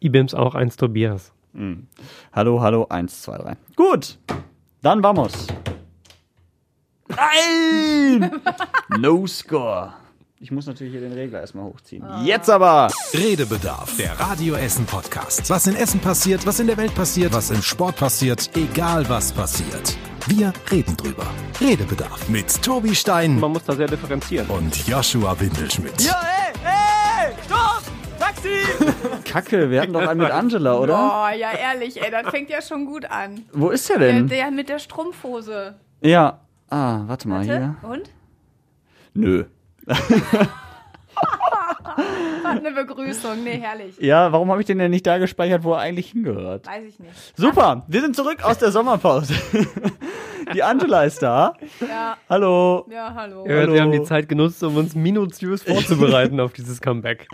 IBIMS auch, eins Tobias. Hallo, hallo, eins, zwei, drei. Gut, dann vamos. Nein! no score. Ich muss natürlich hier den Regler erstmal hochziehen. Jetzt aber! Redebedarf, der Radio Essen Podcast. Was in Essen passiert, was in der Welt passiert, was im Sport passiert, egal was passiert. Wir reden drüber. Redebedarf mit Tobi Stein Man muss da sehr differenzieren. und Joshua Windelschmidt. ey, ey, stopp! Taxi! Kacke, wir hatten doch einen mit Angela, oder? Oh, ja, ehrlich, ey, das fängt ja schon gut an. Wo ist der Der, denn? der mit der Strumpfhose. Ja. Ah, warte mal hier. Und? Nö. Eine Begrüßung. Nee, herrlich. Ja, warum habe ich den denn nicht da gespeichert, wo er eigentlich hingehört? Weiß ich nicht. Super, wir sind zurück aus der Sommerpause. Die Angela ist da. Ja, Hallo. ja, hallo. Ja, Hallo. wir haben die Zeit genutzt, um uns minutiös vorzubereiten auf dieses Comeback.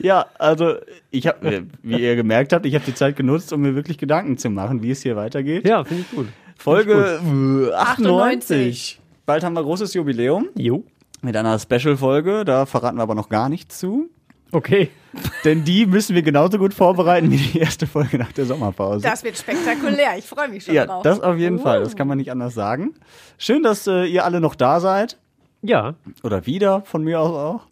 Ja, also ich habe, wie ihr gemerkt habt, ich habe die Zeit genutzt, um mir wirklich Gedanken zu machen, wie es hier weitergeht. Ja, finde ich gut. Folge äh, 98. 98. Bald haben wir großes Jubiläum Jo. Mit einer Special-Folge. Da verraten wir aber noch gar nichts zu. Okay. Denn die müssen wir genauso gut vorbereiten wie die erste Folge nach der Sommerpause. Das wird spektakulär. Ich freue mich schon ja, drauf. das auf jeden Uh. Fall. Das kann man nicht anders sagen. Schön, dass äh, ihr alle noch da seid. Ja. Oder wieder, von mir aus auch.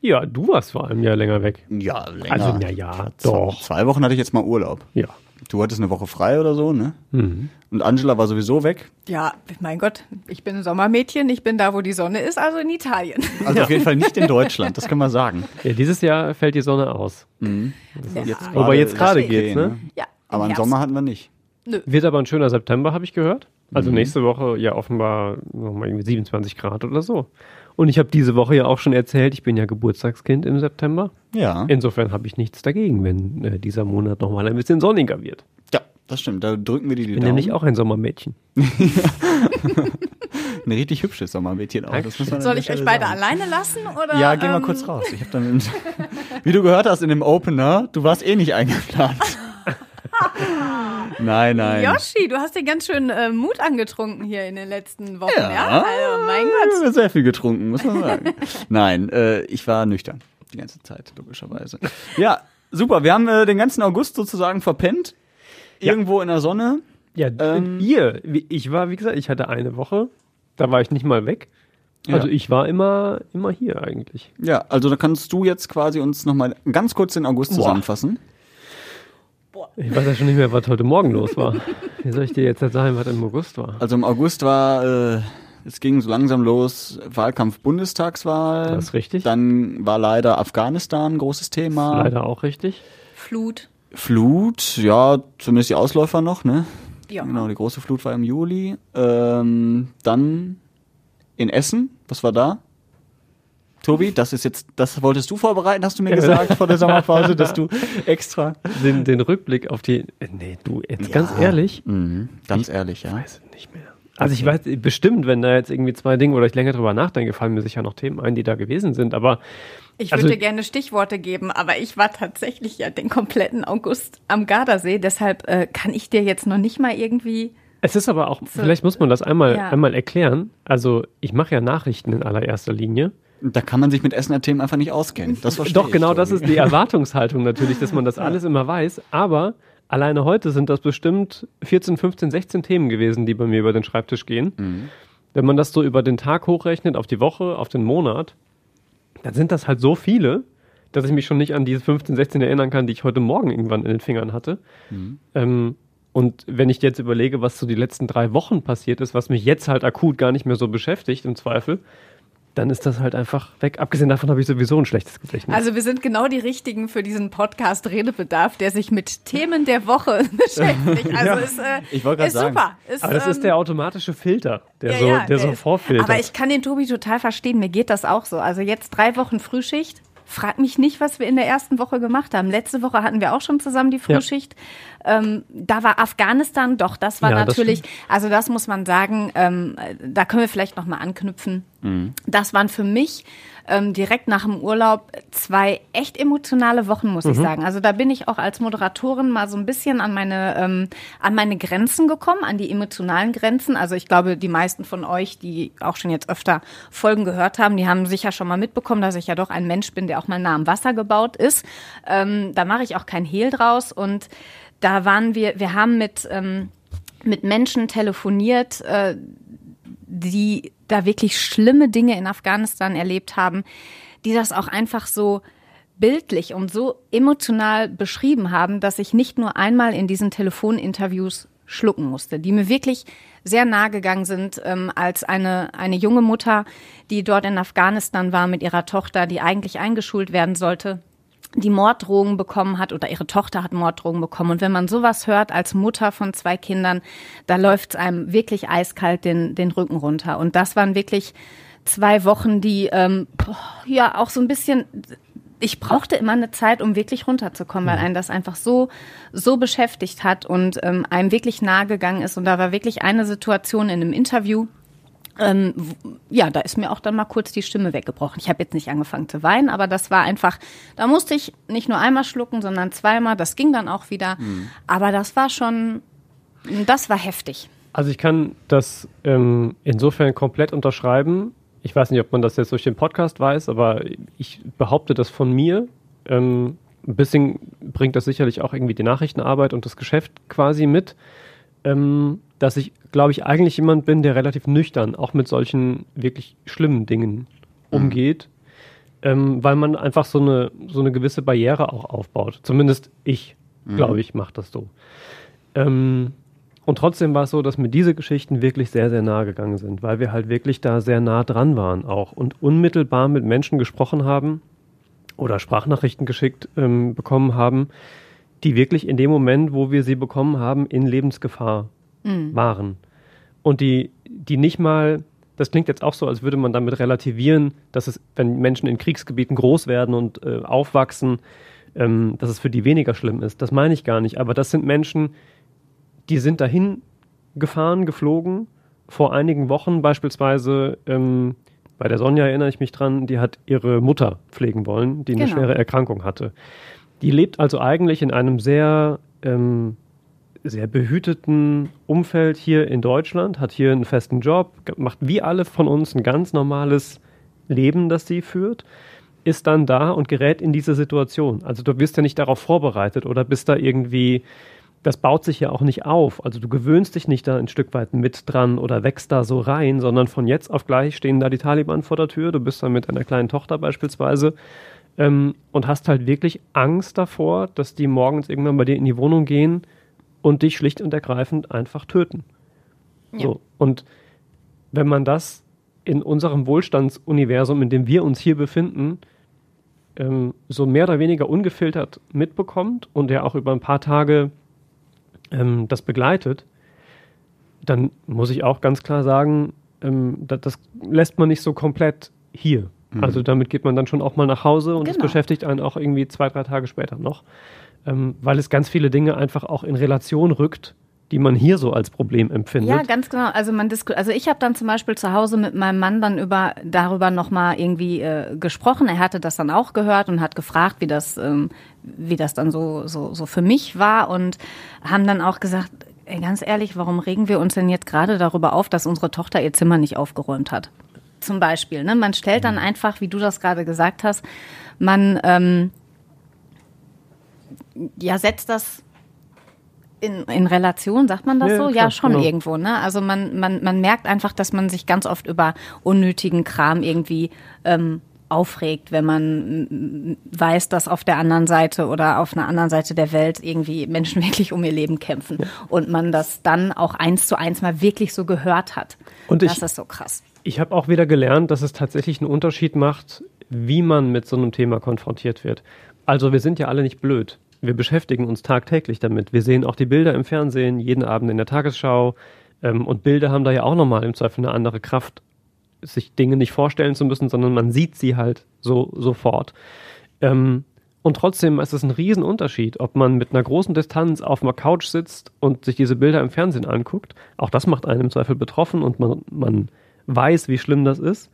Ja, du warst vor einem Jahr länger weg. Ja, länger. Also, na ja, doch. Zwei Wochen hatte ich jetzt mal Urlaub. Ja. Du hattest eine Woche frei oder so, ne? Mhm. Und Angela war sowieso weg. Ja, mein Gott, ich bin ein Sommermädchen. Ich bin da, wo die Sonne ist, also in Italien. Also auf jeden Fall nicht in Deutschland, das kann man sagen. Ja, dieses Jahr fällt die Sonne aus. Ja, Wobei jetzt gerade geht's, ne? Ja, im Aber im. Sommer hatten wir nicht. Wird aber ein schöner September, habe ich gehört. Also nächste Woche ja offenbar nochmal irgendwie 27 Grad oder so. Und ich habe diese Woche ja auch schon erzählt, ich bin ja Geburtstagskind im September. Ja. Insofern habe ich nichts dagegen, wenn äh, dieser Monat nochmal ein bisschen sonniger wird. Ja, das stimmt. Da drücken wir die, die Ich bin Daumen. nämlich auch ein Sommermädchen. ein richtig hübsches Sommermädchen auch. Das muss man an Soll ich euch beide sagen. alleine lassen? Oder, Ja, geh mal ähm, kurz raus. Ich hab dann, wie du gehört hast in dem Opener, du warst eh nicht eingeplant. nein, nein. Yoshi, du hast dir ganz schön äh, Mut angetrunken hier in den letzten Wochen, ja? Ja. Also, mein Ich Gott. habe sehr viel getrunken, muss man sagen. Nein, äh, ich war nüchtern. Die ganze Zeit, logischerweise. Ja, super. Wir haben äh, den ganzen August sozusagen verpennt. Irgendwo in der Sonne. Ja, Ähm, ihr, wie- ich war, wie gesagt, ich hatte eine Woche, da war ich nicht mal weg. Also Ja. ich war immer, immer hier eigentlich. Ja, also da kannst du jetzt quasi uns nochmal ganz kurz den August zusammenfassen. Ich weiß ja schon nicht mehr, was heute Morgen los war. Wie soll ich dir jetzt sagen, was im August war? Also im August war, äh, es ging so langsam los, Wahlkampf Bundestagswahl. Das ist richtig. Dann war leider Afghanistan ein großes Thema. Leider auch richtig. Flut. Flut, ja, zumindest die Ausläufer noch, ne? Ja. Genau, die große Flut war im Juli. Ähm, dann in Essen, was war da? Tobi, das ist jetzt, das wolltest du vorbereiten, hast du mir gesagt vor der Sommerpause, dass du extra. Den, den Rückblick auf die. Nee, du, jetzt ganz ehrlich, Mhm, ganz ehrlich, ja. weiß es nicht mehr. Also ich weiß bestimmt, wenn da jetzt irgendwie zwei Dinge oder ich länger drüber nachdenke, fallen mir sicher noch Themen ein, die da gewesen sind. Aber Ich Also- würde gerne Stichworte geben, aber ich war tatsächlich ja den kompletten August am Gardasee. Deshalb äh, kann ich dir jetzt noch nicht mal irgendwie. es ist aber auch, vielleicht muss man das einmal, Ja. einmal erklären. Also ich mache ja Nachrichten in allererster Linie. Da kann man sich mit Essener Themen einfach nicht auskennen. Das verstehe Doch, genau das ist die Erwartungshaltung natürlich, dass man das alles immer weiß. Aber alleine heute sind das bestimmt 14, 15, 16 Themen gewesen, die bei mir über den Schreibtisch gehen. Wenn man das so über den Tag hochrechnet, auf die Woche, auf den Monat, dann sind das halt so viele, dass ich mich schon nicht an diese 15, 16 erinnern kann, die ich heute Morgen irgendwann in den Fingern hatte. Ähm, und wenn ich jetzt überlege, was so die letzten drei Wochen passiert ist, was mich jetzt halt akut gar nicht mehr so beschäftigt, im Zweifel, dann ist das halt einfach weg. Abgesehen davon habe ich sowieso ein schlechtes Gedächtnis. Also wir sind genau die richtigen für diesen Podcast Redebedarf, der sich mit Themen der Woche beschäftigt. Also ist, äh, Ich wollte ist sagen. super. Ist, Aber das ist ähm, der automatische Filter, der ja, so, ja, der so ist- vorfiltert. Aber ich kann den Tobi total verstehen. Mir geht das auch so. Also jetzt drei Wochen Frühschicht. Frag mich nicht, was wir in der ersten Woche gemacht haben. Letzte Woche hatten wir auch schon zusammen die Frühschicht. Ähm, da war Afghanistan, doch, das war Ja, das natürlich, also das muss man sagen, ähm, da können wir vielleicht nochmal anknüpfen. Mhm. Das waren für mich ähm, direkt nach dem Urlaub zwei echt emotionale Wochen, muss mhm. ich sagen. Also da bin ich auch als Moderatorin mal so ein bisschen an meine, ähm, an meine Grenzen gekommen, an die emotionalen Grenzen. Also ich glaube, die meisten von euch, die auch schon jetzt öfter Folgen gehört haben, die haben sicher schon mal mitbekommen, dass ich ja doch ein Mensch bin, der auch mal nah am Wasser gebaut ist. Ähm, da mache ich auch kein Hehl draus und da waren wir, wir haben mit, ähm, mit Menschen telefoniert, äh, die da wirklich schlimme Dinge in Afghanistan erlebt haben, die das auch einfach so bildlich und so emotional beschrieben haben, dass ich nicht nur einmal in diesen Telefoninterviews schlucken musste, die mir wirklich sehr nahe gegangen sind, ähm, als eine, eine junge Mutter, die dort in Afghanistan war mit ihrer Tochter, die eigentlich eingeschult werden sollte, die Morddrohungen bekommen hat oder ihre Tochter hat Morddrohungen bekommen. Und wenn man sowas hört als Mutter von zwei Kindern, da läuft es einem wirklich eiskalt den, den Rücken runter. Und das waren wirklich zwei Wochen, die ähm, ja auch so ein bisschen ich brauchte immer eine Zeit, um wirklich runterzukommen, weil mhm. einen das einfach so so beschäftigt hat und ähm, einem wirklich nahe gegangen ist. Und da war wirklich eine Situation in einem Interview, ähm, ja, da ist mir auch dann mal kurz die Stimme weggebrochen. Ich habe jetzt nicht angefangen zu weinen, aber das war einfach, da musste ich nicht nur einmal schlucken, sondern zweimal. Das ging dann auch wieder. Mhm. Aber das war schon, das war heftig. Also ich kann das ähm, insofern komplett unterschreiben. Ich weiß nicht, ob man das jetzt durch den Podcast weiß, aber ich behaupte das von mir. Ähm, ein bisschen bringt das sicherlich auch irgendwie die Nachrichtenarbeit und das Geschäft quasi mit. Ähm, dass ich, glaube ich, eigentlich jemand bin, der relativ nüchtern auch mit solchen wirklich schlimmen Dingen mhm. umgeht, mhm. ähm, weil man einfach so eine, so eine gewisse Barriere auch aufbaut. Zumindest ich, mhm. glaube ich, mache das so. Ähm, und trotzdem war es so, dass mir diese Geschichten wirklich sehr, sehr nahe gegangen sind, weil wir halt wirklich da sehr nah dran waren auch und unmittelbar mit Menschen gesprochen haben oder Sprachnachrichten geschickt ähm, bekommen haben, die wirklich in dem Moment, wo wir sie bekommen haben, in Lebensgefahr mhm. waren. Und die, die nicht mal, das klingt jetzt auch so, als würde man damit relativieren, dass es, wenn Menschen in Kriegsgebieten groß werden und äh, aufwachsen, ähm, dass es für die weniger schlimm ist. Das meine ich gar nicht. Aber das sind Menschen, die sind dahin gefahren, geflogen. Vor einigen Wochen beispielsweise, ähm, bei der Sonja erinnere ich mich dran, die hat ihre Mutter pflegen wollen, die eine genau. schwere Erkrankung hatte. Die lebt also eigentlich in einem sehr ähm, sehr behüteten Umfeld hier in Deutschland, hat hier einen festen Job, macht wie alle von uns ein ganz normales Leben, das sie führt, ist dann da und gerät in diese Situation. Also du wirst ja nicht darauf vorbereitet oder bist da irgendwie, das baut sich ja auch nicht auf. Also du gewöhnst dich nicht da ein Stück weit mit dran oder wächst da so rein, sondern von jetzt auf gleich stehen da die Taliban vor der Tür, du bist dann mit einer kleinen Tochter beispielsweise ähm, und hast halt wirklich Angst davor, dass die morgens irgendwann bei dir in die Wohnung gehen und dich schlicht und ergreifend einfach töten. Ja. So. Und wenn man das in unserem Wohlstandsuniversum, in dem wir uns hier befinden, ähm, so mehr oder weniger ungefiltert mitbekommt und ja auch über ein paar Tage ähm, das begleitet, dann muss ich auch ganz klar sagen, ähm, das, das, lässt man nicht so komplett hier. Mhm. Also damit geht man dann schon auch mal nach Hause und es genau. beschäftigt einen auch irgendwie zwei, drei Tage später noch ähm, weil es ganz viele Dinge einfach auch in Relation rückt, die man hier so als Problem empfindet. Ja, ganz genau. Also man also ich habe dann zum Beispiel zu Hause mit meinem Mann dann über darüber nochmal irgendwie äh, gesprochen. Er hatte das dann auch gehört und hat gefragt, wie das, ähm, wie das dann so, so, so für mich war und haben dann auch gesagt, ey, ganz ehrlich, warum regen wir uns denn jetzt gerade darüber auf, dass unsere Tochter ihr Zimmer nicht aufgeräumt hat? Zum Beispiel. Ne? Man stellt dann mhm. einfach, wie du das gerade gesagt hast, man ähm, ja, setzt das in, in Relation, sagt man das ja, so? Klar, ja, schon genau. irgendwo, ne? Also man, man, man merkt einfach, dass man sich ganz oft über unnötigen Kram irgendwie ähm, aufregt, wenn man weiß, dass auf der anderen Seite oder auf einer anderen Seite der Welt irgendwie Menschen wirklich um ihr Leben kämpfen ja. und man das dann auch eins zu eins mal wirklich so gehört hat. Und das ich, ist so krass. Ich habe auch wieder gelernt, dass es tatsächlich einen Unterschied macht, wie man mit so einem Thema konfrontiert wird. Also wir sind ja alle nicht blöd wir beschäftigen uns tagtäglich damit. Wir sehen auch die Bilder im Fernsehen, jeden Abend in der Tagesschau. Ähm, und Bilder haben da ja auch nochmal im Zweifel eine andere Kraft, sich Dinge nicht vorstellen zu müssen, sondern man sieht sie halt so sofort. Ähm, und trotzdem ist es ein Riesenunterschied, ob man mit einer großen Distanz auf einer Couch sitzt und sich diese Bilder im Fernsehen anguckt. Auch das macht einen im Zweifel betroffen und man, man weiß, wie schlimm das ist.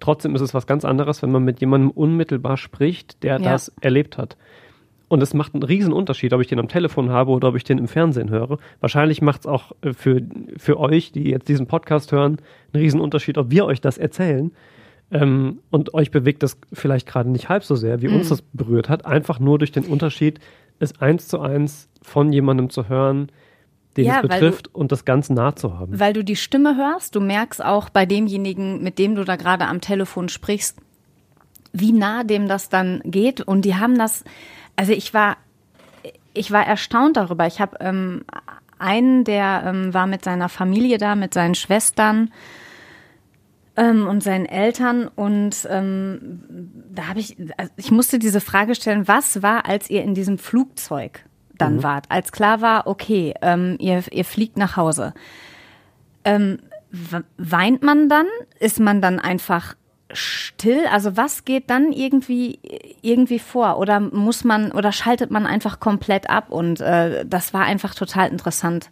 Trotzdem ist es was ganz anderes, wenn man mit jemandem unmittelbar spricht, der Ja. das erlebt hat. Und es macht einen riesen Unterschied, ob ich den am Telefon habe oder ob ich den im Fernsehen höre. Wahrscheinlich macht es auch äh, für, für euch, die jetzt diesen Podcast hören, einen riesen Unterschied, ob wir euch das erzählen. Ähm, und euch bewegt das vielleicht gerade nicht halb so sehr, wie Mhm. uns das berührt hat. Einfach nur durch den Unterschied, es eins zu eins von jemandem zu hören, den Ja, es weil du- betrifft und das ganz nah zu haben. Weil du die Stimme hörst, du merkst auch bei demjenigen, mit dem du da gerade am Telefon sprichst, wie nah dem das dann geht. Und die haben das, also ich war, ich war erstaunt darüber. Ich habe ähm, einen, der ähm, war mit seiner Familie da, mit seinen Schwestern ähm, und seinen Eltern und ähm, da habe ich, also ich musste diese Frage stellen, was war, als ihr in diesem Flugzeug dann wart, als klar war, okay, ähm, ihr, ihr fliegt nach Hause. Ähm, weint man dann? Ist man dann einfach still? Also was geht dann irgendwie irgendwie vor? Oder muss man oder schaltet man einfach komplett ab? Und äh, das war einfach total interessant,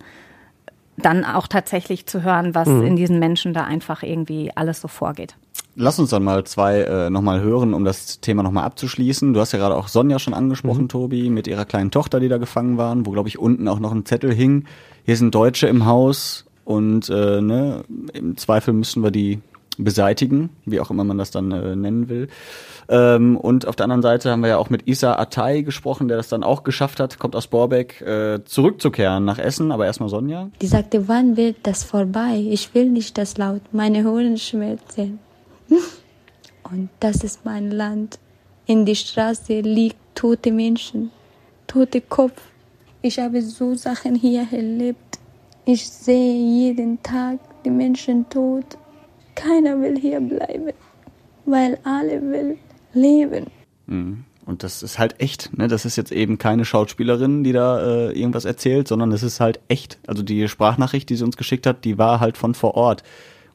dann auch tatsächlich zu hören, was in diesen Menschen da einfach irgendwie alles so vorgeht. Lass uns dann mal zwei äh, nochmal hören, um das Thema nochmal abzuschließen. Du hast ja gerade auch Sonja schon angesprochen, Tobi, mit ihrer kleinen Tochter, die da gefangen waren, wo, glaube ich, unten auch noch ein Zettel hing. Hier sind Deutsche im Haus und äh, ne, im Zweifel müssen wir die beseitigen, wie auch immer man das dann äh, nennen will. Ähm, und auf der anderen Seite haben wir ja auch mit Isa Atay gesprochen, der das dann auch geschafft hat, kommt aus Borbeck, äh, zurückzukehren nach Essen. Aber erstmal Sonja. Die sagte, wann wird das vorbei? Ich will nicht das laut. Meine Ohren schmerzen. Und das ist mein Land. In die Straße liegt tote Menschen, tote Kopf. Ich habe so Sachen hier erlebt. Ich sehe jeden Tag die Menschen tot. Keiner will hier bleiben, weil alle will leben. Mhm. Und das ist halt echt, ne? Das ist jetzt eben keine Schauspielerin, die da äh, irgendwas erzählt, sondern es ist halt echt. Also die Sprachnachricht, die sie uns geschickt hat, die war halt von vor Ort.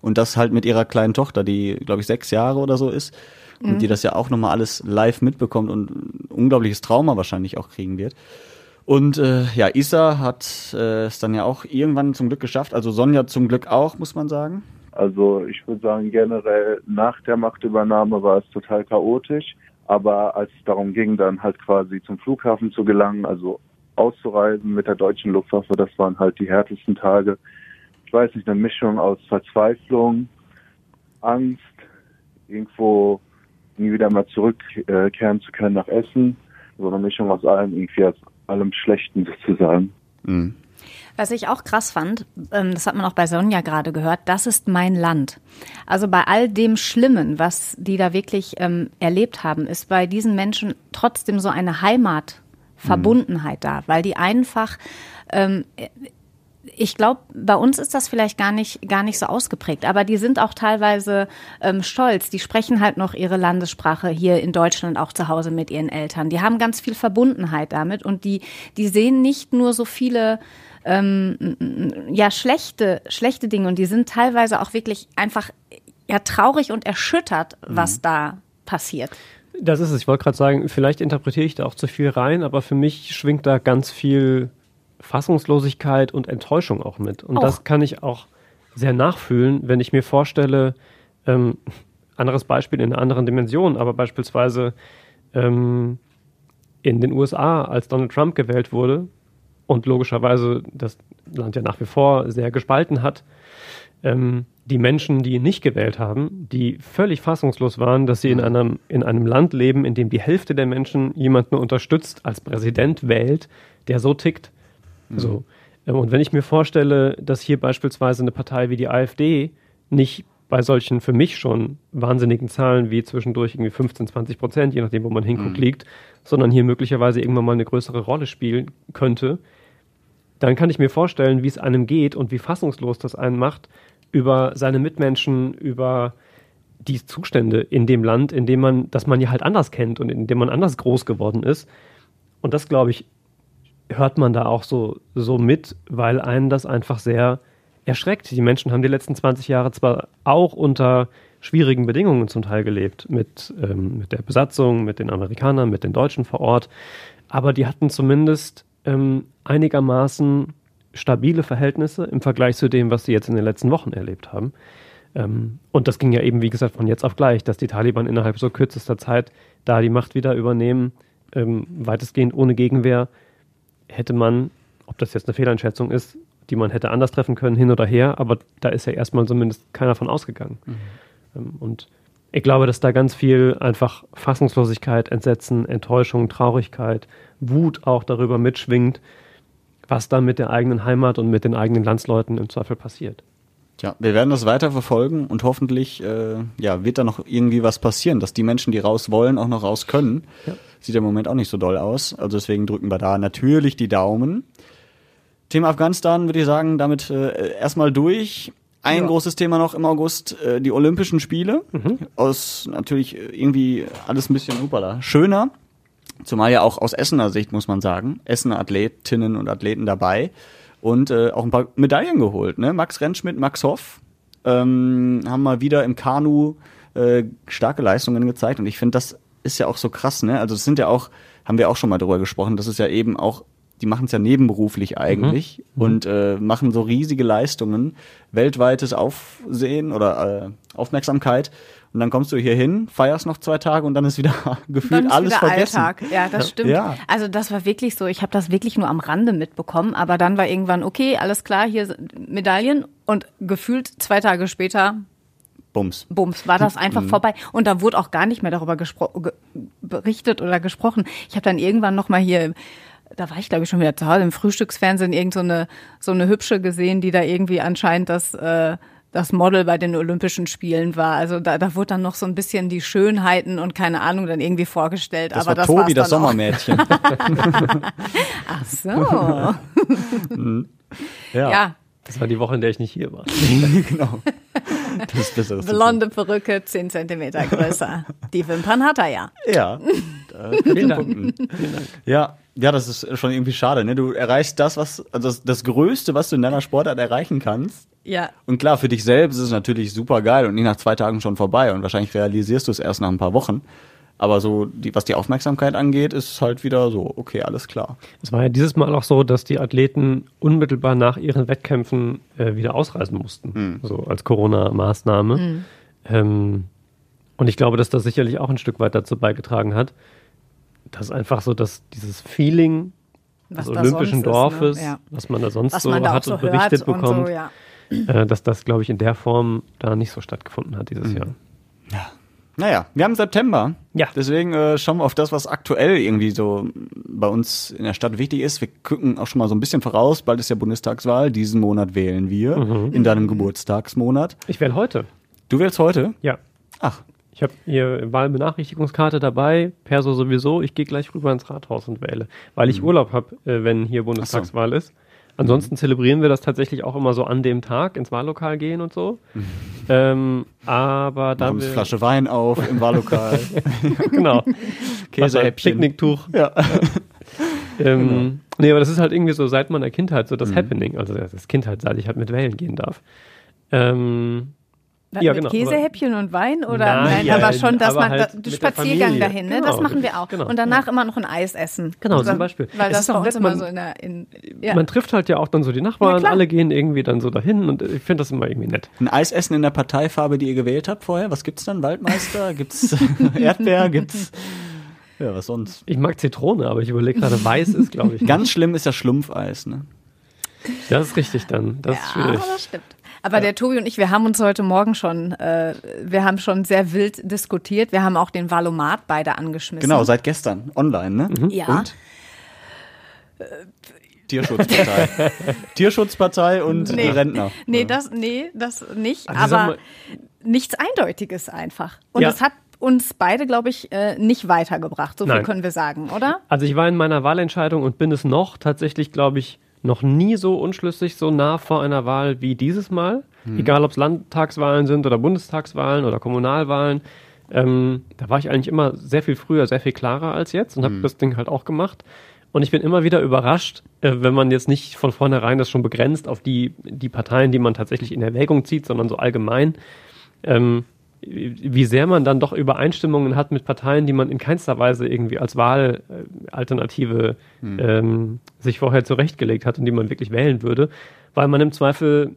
Und das halt mit ihrer kleinen Tochter, die, glaube ich, sechs Jahre oder so ist. Und die das ja auch nochmal alles live mitbekommt und ein unglaubliches Trauma wahrscheinlich auch kriegen wird. Und äh, ja, Isa hat äh, es dann ja auch irgendwann zum Glück geschafft. Also Sonja zum Glück auch, muss man sagen. Also ich würde sagen, generell nach der Machtübernahme war es total chaotisch. Aber als es darum ging, dann halt quasi zum Flughafen zu gelangen, also auszureisen mit der deutschen Luftwaffe, das waren halt die härtesten Tage. Ich weiß nicht, eine Mischung aus Verzweiflung, Angst, irgendwo nie wieder mal zurückkehren zu können nach Essen. So eine Mischung aus allem, irgendwie aus allem Schlechten sozusagen. Mhm. Was ich auch krass fand, ähm, das hat man auch bei Sonja gerade gehört, das ist mein Land. Also bei all dem Schlimmen, was die da wirklich ähm, erlebt haben, ist bei diesen Menschen trotzdem so eine Heimatverbundenheit da, weil die einfach ähm, ich glaube, bei uns ist das vielleicht gar nicht, gar nicht so ausgeprägt, aber die sind auch teilweise ähm, stolz. Die sprechen halt noch ihre Landessprache hier in Deutschland auch zu Hause mit ihren Eltern. Die haben ganz viel Verbundenheit damit und die, die sehen nicht nur so viele ähm, ja schlechte, schlechte Dinge und die sind teilweise auch wirklich einfach ja traurig und erschüttert, was da passiert. Das ist es. Ich wollte gerade sagen, vielleicht interpretiere ich da auch zu viel rein, aber für mich schwingt da ganz viel Fassungslosigkeit und Enttäuschung auch mit. Und Auch. das kann ich auch sehr nachfühlen, wenn ich mir vorstelle, ähm, anderes Beispiel in einer anderen Dimension, aber beispielsweise ähm, in den USA, als Donald Trump gewählt wurde und logischerweise das Land ja nach wie vor sehr gespalten hat, ähm, die Menschen, die ihn nicht gewählt haben, die völlig fassungslos waren, dass sie in einem, in einem Land leben, in dem die Hälfte der Menschen jemanden unterstützt, als Präsident wählt, der so tickt. So. Ähm, Und wenn ich mir vorstelle, dass hier beispielsweise eine Partei wie die AfD nicht bei solchen für mich schon wahnsinnigen Zahlen wie zwischendurch irgendwie 15, 20 Prozent, je nachdem, wo man hinguckt, liegt, sondern hier möglicherweise irgendwann mal eine größere Rolle spielen könnte, dann kann ich mir vorstellen, wie es einem geht und wie fassungslos das einen macht über seine Mitmenschen, über die Zustände in dem Land, in dem man, das man ja halt anders kennt und in dem man anders groß geworden ist. Und das, glaube ich, hört man da auch so, so mit, weil einen das einfach sehr erschreckt. Die Menschen haben die letzten 20 Jahre zwar auch unter schwierigen Bedingungen zum Teil gelebt, mit, ähm, mit der Besatzung, mit den Amerikanern, mit den Deutschen vor Ort, aber die hatten zumindest ähm, einigermaßen stabile Verhältnisse im Vergleich zu dem, was sie jetzt in den letzten Wochen erlebt haben. Ähm, und das ging ja eben, wie gesagt, von jetzt auf gleich, dass die Taliban innerhalb so kürzester Zeit da die Macht wieder übernehmen, ähm, weitestgehend ohne Gegenwehr, hätte man, ob das jetzt eine Fehleinschätzung ist, die man hätte anders treffen können, hin oder her, aber da ist ja erstmal zumindest keiner von ausgegangen. Mhm. Ähm, und ich glaube, dass da ganz viel einfach Fassungslosigkeit, Entsetzen, Enttäuschung, Traurigkeit, Wut auch darüber mitschwingt, was da mit der eigenen Heimat und mit den eigenen Landsleuten im Zweifel passiert. Tja, wir werden das weiter verfolgen und hoffentlich äh, ja, wird da noch irgendwie was passieren, dass die Menschen, die raus wollen, auch noch raus können. Ja. Sieht im Moment auch nicht so doll aus. Also deswegen drücken wir da natürlich die Daumen. Thema Afghanistan würde ich sagen, damit äh, erstmal durch. Ein ja. großes Thema noch im August, äh, die Olympischen Spiele. Mhm. Aus natürlich irgendwie alles ein bisschen upala. schöner. Zumal ja auch aus Essener Sicht, muss man sagen. Essener Athletinnen und Athleten dabei und äh, auch ein paar Medaillen geholt. Ne? Max Rentschmidt, Max Hoff ähm, haben mal wieder im Kanu äh, starke Leistungen gezeigt und ich finde, das ist ja auch so krass. Ne? Also es sind ja auch, haben wir auch schon mal drüber gesprochen, das ist ja eben auch die machen es ja nebenberuflich eigentlich mhm. und äh, machen so riesige Leistungen, weltweites Aufsehen oder äh, Aufmerksamkeit. Und dann kommst du hier hin, feierst noch zwei Tage und dann ist wieder gefühlt ist alles wieder vergessen. Alltag. Ja, das stimmt. Ja. Also das war wirklich so. Ich habe das wirklich nur am Rande mitbekommen, aber dann war irgendwann okay, alles klar, hier Medaillen und gefühlt zwei Tage später Bums. Bums, war das einfach mhm. vorbei. Und da wurde auch gar nicht mehr darüber berichtet oder gesprochen. Ich habe dann irgendwann noch mal hier da war ich glaube ich schon wieder zu Hause im Frühstücksfernsehen irgend so eine so eine hübsche gesehen, die da irgendwie anscheinend das äh, das Model bei den Olympischen Spielen war. Also da, da wurde dann noch so ein bisschen die Schönheiten und keine Ahnung dann irgendwie vorgestellt. Das aber war das Tobi, das Sommermädchen. Ach so. Mhm. ja. ja. Das war die Woche, in der ich nicht hier war. genau. Das Besseres Blonde Perücke, 10 Zentimeter größer. Die Wimpern hat er ja. Ja. Vielen Dank. Ja, ja, das ist schon irgendwie schade. Ne? Du erreichst das, was also das, das Größte, was du in deiner Sportart erreichen kannst. Ja. Und klar, für dich selbst ist es natürlich super geil und nicht nach zwei Tagen schon vorbei. Und wahrscheinlich realisierst du es erst nach ein paar Wochen. Aber so, die, was die Aufmerksamkeit angeht, ist halt wieder so, okay, alles klar. Es war ja dieses Mal auch so, dass die Athleten unmittelbar nach ihren Wettkämpfen äh, wieder ausreisen mussten. Mhm. So als Corona-Maßnahme. Mhm. Ähm, und ich glaube, dass das sicherlich auch ein Stück weit dazu beigetragen hat, dass einfach so, dass dieses Feeling was des olympischen Dorfes, ist, ne? ja. was man da sonst was so hat so und berichtet bekommt, so, ja. äh, dass das, glaube ich, in der Form da nicht so stattgefunden hat dieses mhm. Jahr. Ja. Naja, wir haben September. Ja. Deswegen äh, schauen wir auf das, was aktuell irgendwie so bei uns in der Stadt wichtig ist. Wir gucken auch schon mal so ein bisschen voraus. Bald ist ja Bundestagswahl. Diesen Monat wählen wir. Mhm. In deinem Geburtstagsmonat. Ich wähle heute. Du wählst heute? Ja. Ach. Ich habe hier Wahlbenachrichtigungskarte dabei, Perso sowieso. Ich gehe gleich rüber ins Rathaus und wähle, weil ich mhm. Urlaub habe, äh, wenn hier Bundestagswahl so. ist. Ansonsten mhm. zelebrieren wir das tatsächlich auch immer so an dem Tag ins Wahllokal gehen und so. Mhm. Ähm, aber dann. Eine Flasche Wein auf im Wahllokal. genau. Käsehäppchen. Picknicktuch. Ja. ähm, genau. Nee, aber das ist halt irgendwie so seit meiner Kindheit so das mhm. Happening. Also das Kindheit, seit ich halt mit wählen gehen darf. Ähm, ja, mit genau, Käsehäppchen und Wein oder nein, nein aber schon, dass man halt da, Spaziergang dahin, ne? Genau, das machen wir auch. Genau, und danach ja. immer noch ein Eis essen. Genau, also, zum Beispiel. Weil es das bei uns immer man, so in der in, ja. Man trifft halt ja auch dann so die Nachbarn, ja, alle gehen irgendwie dann so dahin und ich finde das immer irgendwie nett. Ein Eis essen in der Parteifarbe, die ihr gewählt habt vorher, was gibt's dann? Waldmeister? gibt's Erdbeer? Gibt's ja, was sonst? Ich mag Zitrone, aber ich überlege gerade, weiß ist, glaube ich. Ganz schlimm ist ja Schlumpfeis, ne? Das ist richtig dann. Das ist schwierig. das stimmt. Aber ja. der Tobi und ich, wir haben uns heute Morgen schon, äh, wir haben schon sehr wild diskutiert. Wir haben auch den Valomat beide angeschmissen. Genau, seit gestern online, ne? Mhm. Ja. Und? Tierschutzpartei. Tierschutzpartei und nee, Rentner. Nee, das, nee, das nicht. Also aber nichts Eindeutiges einfach. Und ja. es hat uns beide, glaube ich, äh, nicht weitergebracht. So viel Nein. können wir sagen, oder? Also ich war in meiner Wahlentscheidung und bin es noch tatsächlich, glaube ich, noch nie so unschlüssig, so nah vor einer Wahl wie dieses Mal. Hm. Egal, ob es Landtagswahlen sind oder Bundestagswahlen oder Kommunalwahlen. Ähm, da war ich eigentlich immer sehr viel früher, sehr viel klarer als jetzt und habe hm. das Ding halt auch gemacht. Und ich bin immer wieder überrascht, äh, wenn man jetzt nicht von vornherein das schon begrenzt auf die, die Parteien, die man tatsächlich in Erwägung zieht, sondern so allgemein, ähm, wie sehr man dann doch Übereinstimmungen hat mit Parteien, die man in keinster Weise irgendwie als Wahlalternative hm. ähm, sich vorher zurechtgelegt hat und die man wirklich wählen würde, weil man im Zweifel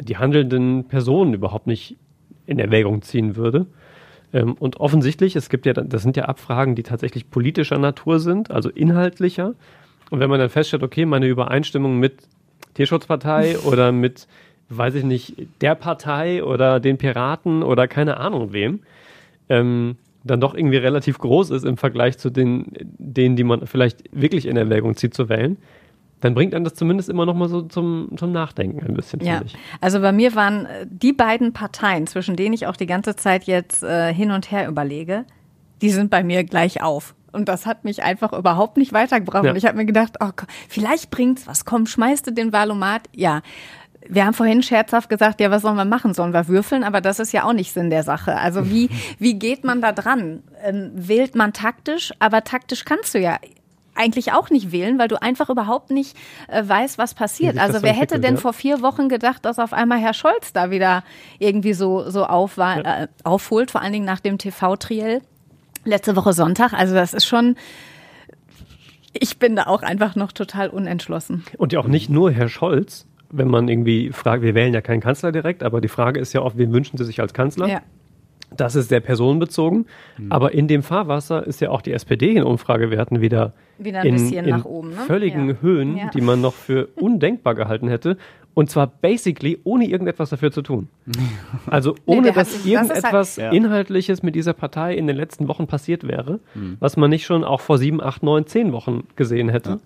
die handelnden Personen überhaupt nicht in Erwägung ziehen würde. Ähm, und offensichtlich, es gibt ja, das sind ja Abfragen, die tatsächlich politischer Natur sind, also inhaltlicher. Und wenn man dann feststellt, okay, meine Übereinstimmung mit Tierschutzpartei oder mit, weiß ich nicht, der Partei oder den Piraten oder keine Ahnung wem, ähm, dann doch irgendwie relativ groß ist im Vergleich zu den, denen, die man vielleicht wirklich in Erwägung zieht zu wählen, dann bringt einen das zumindest immer noch mal so zum, zum Nachdenken ein bisschen, ja. ich. Also bei mir waren äh, die beiden Parteien, zwischen denen ich auch die ganze Zeit jetzt äh, hin und her überlege, die sind bei mir gleich auf. Und das hat mich einfach überhaupt nicht weitergebracht. Ja. Und ich habe mir gedacht, oh, vielleicht bringt's was. Komm, schmeißt du den Valomat? Ja. Wir haben vorhin scherzhaft gesagt, ja, was sollen wir machen? Sollen wir würfeln? Aber das ist ja auch nicht Sinn der Sache. Also wie, wie geht man da dran? Ähm, wählt man taktisch? Aber taktisch kannst du ja eigentlich auch nicht wählen, weil du einfach überhaupt nicht äh, weißt, was passiert. Also so wer hätte denn ja. vor vier Wochen gedacht, dass auf einmal Herr Scholz da wieder irgendwie so, so aufwa- äh, aufholt, vor allen Dingen nach dem TV-Triell letzte Woche Sonntag. Also das ist schon, ich bin da auch einfach noch total unentschlossen. Und ja auch nicht nur Herr Scholz, wenn man irgendwie fragt, wir wählen ja keinen Kanzler direkt, aber die Frage ist ja oft, wen wünschen Sie sich als Kanzler? Ja. Das ist sehr personenbezogen. Aber in dem Fahrwasser ist ja auch die SPD in Umfragewerten wieder, Wieder ein in, bisschen in nach oben, ne? völligen Ja. Höhen, Ja. die man noch für undenkbar gehalten hätte. Und zwar basically ohne irgendetwas dafür zu tun. Also Nee, ohne hat dass sich- das halt- irgendetwas Ja. Inhaltliches mit dieser Partei in den letzten Wochen passiert wäre, Mhm. was man nicht schon auch vor sieben, acht, neun, zehn Wochen gesehen hätte.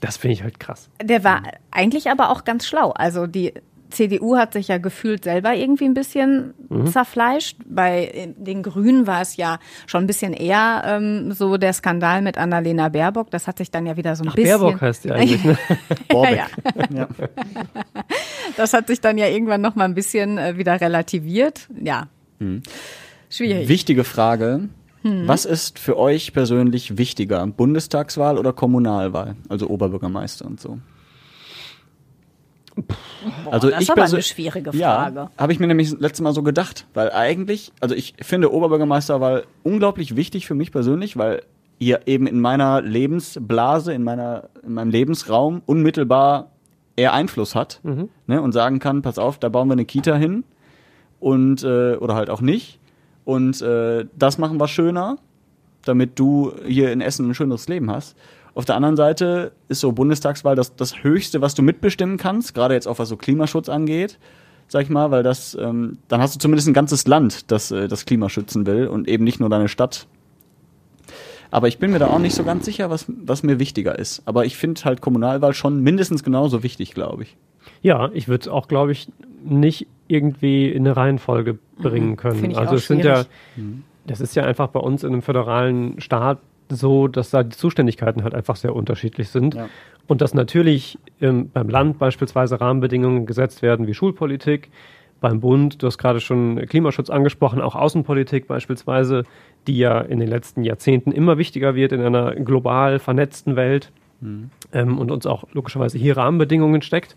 Das finde ich halt krass. Der war eigentlich aber auch ganz schlau. Also die CDU hat sich ja gefühlt selber irgendwie ein bisschen Mhm. zerfleischt. Bei den Grünen war es ja schon ein bisschen eher ähm, so der Skandal mit Annalena Baerbock. Das hat sich dann ja wieder so ein Ach, bisschen. Baerbock heißt die eigentlich, ne? Borbeck. Ja, Ja. Das hat sich dann ja irgendwann noch mal ein bisschen äh, wieder relativiert. Ja. Schwierig. Wichtige Frage. Was ist für euch persönlich wichtiger? Bundestagswahl oder Kommunalwahl? Also Oberbürgermeister und so. also das ist aber eine schwierige Frage. Ja, habe ich mir nämlich das letzte Mal so gedacht, weil eigentlich, also ich finde Oberbürgermeisterwahl unglaublich wichtig für mich persönlich, weil ihr eben in meiner Lebensblase, in meiner, in meinem Lebensraum unmittelbar eher Einfluss hat ne, und sagen kann, pass auf, da bauen wir eine Kita hin und äh, oder halt auch nicht und äh, das machen wir schöner, damit du hier in Essen ein schöneres Leben hast. Auf der anderen Seite ist so Bundestagswahl das, das Höchste, was du mitbestimmen kannst, gerade jetzt auch was so Klimaschutz angeht, sag ich mal, weil das, ähm, dann hast du zumindest ein ganzes Land, das äh, das Klima schützen will und eben nicht nur deine Stadt. Aber ich bin mir da auch nicht so ganz sicher, was, was mir wichtiger ist. Aber ich finde halt Kommunalwahl schon mindestens genauso wichtig, glaube ich. Ja, ich würde es auch, glaube ich, nicht irgendwie in eine Reihenfolge bringen können. Mhm. Also auch es sind ja, schwierig. das ist ja einfach bei uns in einem föderalen Staat so, dass da die Zuständigkeiten halt einfach sehr unterschiedlich sind. Ja. Und dass natürlich ähm, beim Land beispielsweise Rahmenbedingungen gesetzt werden wie Schulpolitik, beim Bund, du hast gerade schon Klimaschutz angesprochen, auch Außenpolitik beispielsweise, die ja in den letzten Jahrzehnten immer wichtiger wird in einer global vernetzten Welt ähm, und uns auch logischerweise hier Rahmenbedingungen steckt.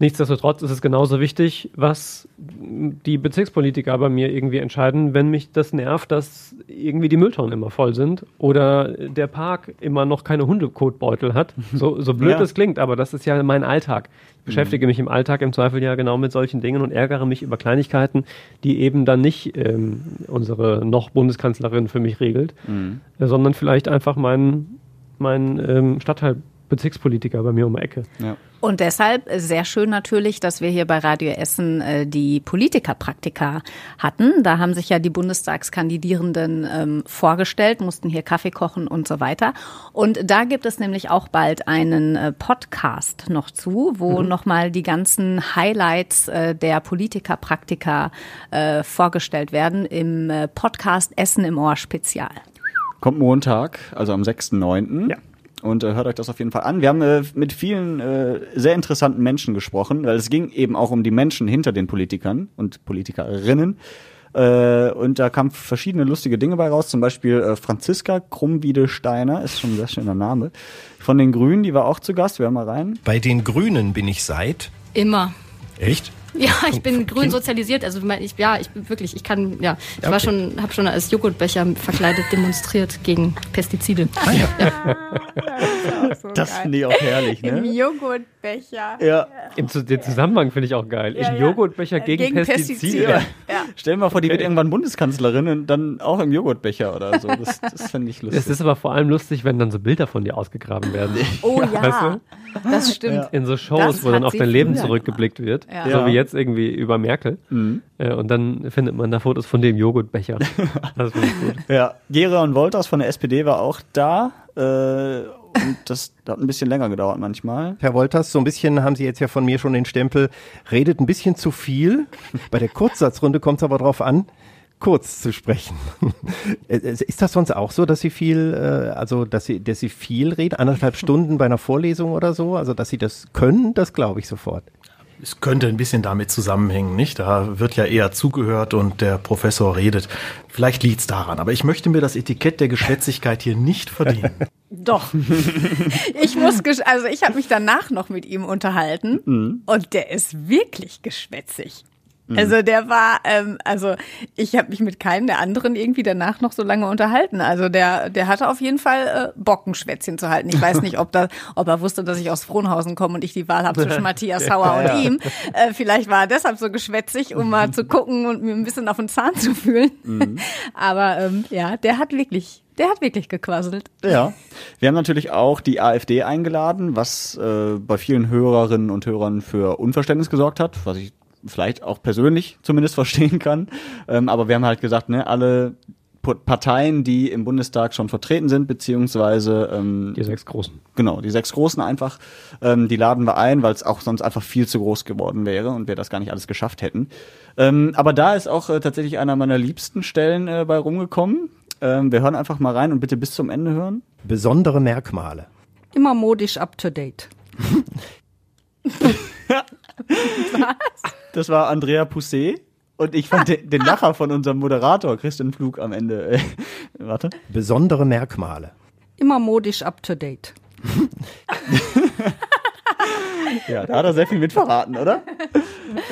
Nichtsdestotrotz ist es genauso wichtig, was die Bezirkspolitiker bei mir irgendwie entscheiden, wenn mich das nervt, dass irgendwie die Mülltonnen immer voll sind oder der Park immer noch keine Hundekotbeutel hat. So, so blöd Ja. es klingt, aber das ist ja mein Alltag. Ich beschäftige mich im Alltag im Zweifel ja genau mit solchen Dingen und ärgere mich über Kleinigkeiten, die eben dann nicht ähm, unsere noch Bundeskanzlerin für mich regelt, äh, sondern vielleicht einfach mein, mein ähm, Stadtteil-Bezirkspolitiker bei mir um die Ecke. Ja. Und deshalb sehr schön natürlich, dass wir hier bei Radio Essen äh, die Politikerpraktika hatten. Da haben sich ja die Bundestagskandidierenden ähm, vorgestellt, mussten hier Kaffee kochen und so weiter. Und da gibt es nämlich auch bald einen äh, Podcast noch zu, wo Mhm. nochmal die ganzen Highlights äh, der Politikerpraktika äh, vorgestellt werden im äh, Podcast Essen im Ohr Spezial. Kommt Montag, also am 6.9. Ja. Und äh, hört euch das auf jeden Fall an. Wir haben äh, mit vielen äh, sehr interessanten Menschen gesprochen, weil es ging eben auch um die Menschen hinter den Politikern und Politikerinnen. Äh, und da kamen verschiedene lustige Dinge bei raus. Zum Beispiel äh, Franziska Krummwiedesteiner, ist schon ein sehr schöner Name, von den Grünen, die war auch zu Gast. Wir hören mal rein. Bei den Grünen bin ich seit. Immer. Echt? Ja, ich bin grün sozialisiert. Also ich, ja, ich bin wirklich, ich kann, ja, ich okay. war schon, habe schon als Joghurtbecher verkleidet demonstriert gegen Pestizide. Ah, ja. ja. Das, das finde ich auch herrlich, ne? Im Joghurtbecher. Ja. Im, den Zusammenhang finde ich auch geil. Ja, Im Joghurtbecher gegen, gegen Pestizide. Pestizide. Ja. Stell dir mal vor, die wird irgendwann Bundeskanzlerin und dann auch im Joghurtbecher oder so. Das, das finde ich lustig. Es ist aber vor allem lustig, wenn dann so Bilder von dir ausgegraben werden. Oh ja, weißt du? Das stimmt. In so Shows, das wo dann auf dein Leben zurückgeblickt wird. So wie jetzt irgendwie über Merkel. Mhm. Äh, und dann findet man da Fotos von dem Joghurtbecher. das finde ich gut. Ja, Geron Wolters von der SPD war auch da. Äh, und das hat ein bisschen länger gedauert manchmal. Herr Wolters, so ein bisschen haben Sie jetzt ja von mir schon den Stempel, redet ein bisschen zu viel. Bei der Kurzsatzrunde kommt es aber darauf an, kurz zu sprechen. Äh, äh, ist das sonst auch so, dass Sie viel, also dass Sie, dass Sie viel reden, anderthalb Stunden bei einer Vorlesung oder so, also dass Sie das können, das glaube ich sofort. Es könnte ein bisschen damit zusammenhängen, nicht? Da wird ja eher zugehört und der Professor redet. Vielleicht liegt es daran, aber ich möchte mir das Etikett der Geschwätzigkeit hier nicht verdienen. Doch. Ich muss, also ich habe mich danach noch mit ihm unterhalten mhm. und der ist wirklich geschwätzig. Mhm. Also der war, ähm, also ich habe mich mit keinem der anderen irgendwie danach noch so lange unterhalten. Also der, der hatte auf jeden Fall äh, Bock, ein Schwätzchen zu halten. Ich weiß nicht, ob, da, ob er wusste, dass ich aus Frohnhausen komme und ich die Wahl habe zwischen Matthias Sauer und ihm. Äh, vielleicht war er deshalb so geschwätzig, um mal zu gucken und mir ein bisschen auf den Zahn zu fühlen. Mhm. Aber ähm, ja, der hat wirklich der hat wirklich gequasselt. Ja. Wir haben natürlich auch die AfD eingeladen, was äh, bei vielen Hörerinnen und Hörern für Unverständnis gesorgt hat, was ich vielleicht auch persönlich zumindest verstehen kann. Ähm, aber wir haben halt gesagt, ne, alle Parteien, die im Bundestag schon vertreten sind, beziehungsweise ähm, die sechs großen. Genau, die sechs großen einfach, ähm, die laden wir ein, weil es auch sonst einfach viel zu groß geworden wäre und wir das gar nicht alles geschafft hätten. Ähm, aber da ist auch äh, tatsächlich einer meiner liebsten Stellen äh, bei rumgekommen. Ähm, wir hören einfach mal rein und bitte bis zum Ende hören. Besondere Merkmale. Immer modisch up to date. Was? Das war Andrea Pousset. Und ich fand den, den Lacher von unserem Moderator Christian Flug am Ende. Äh, warte. Besondere Merkmale. Immer modisch up to date. ja, da hat er sehr viel mitverraten, oder?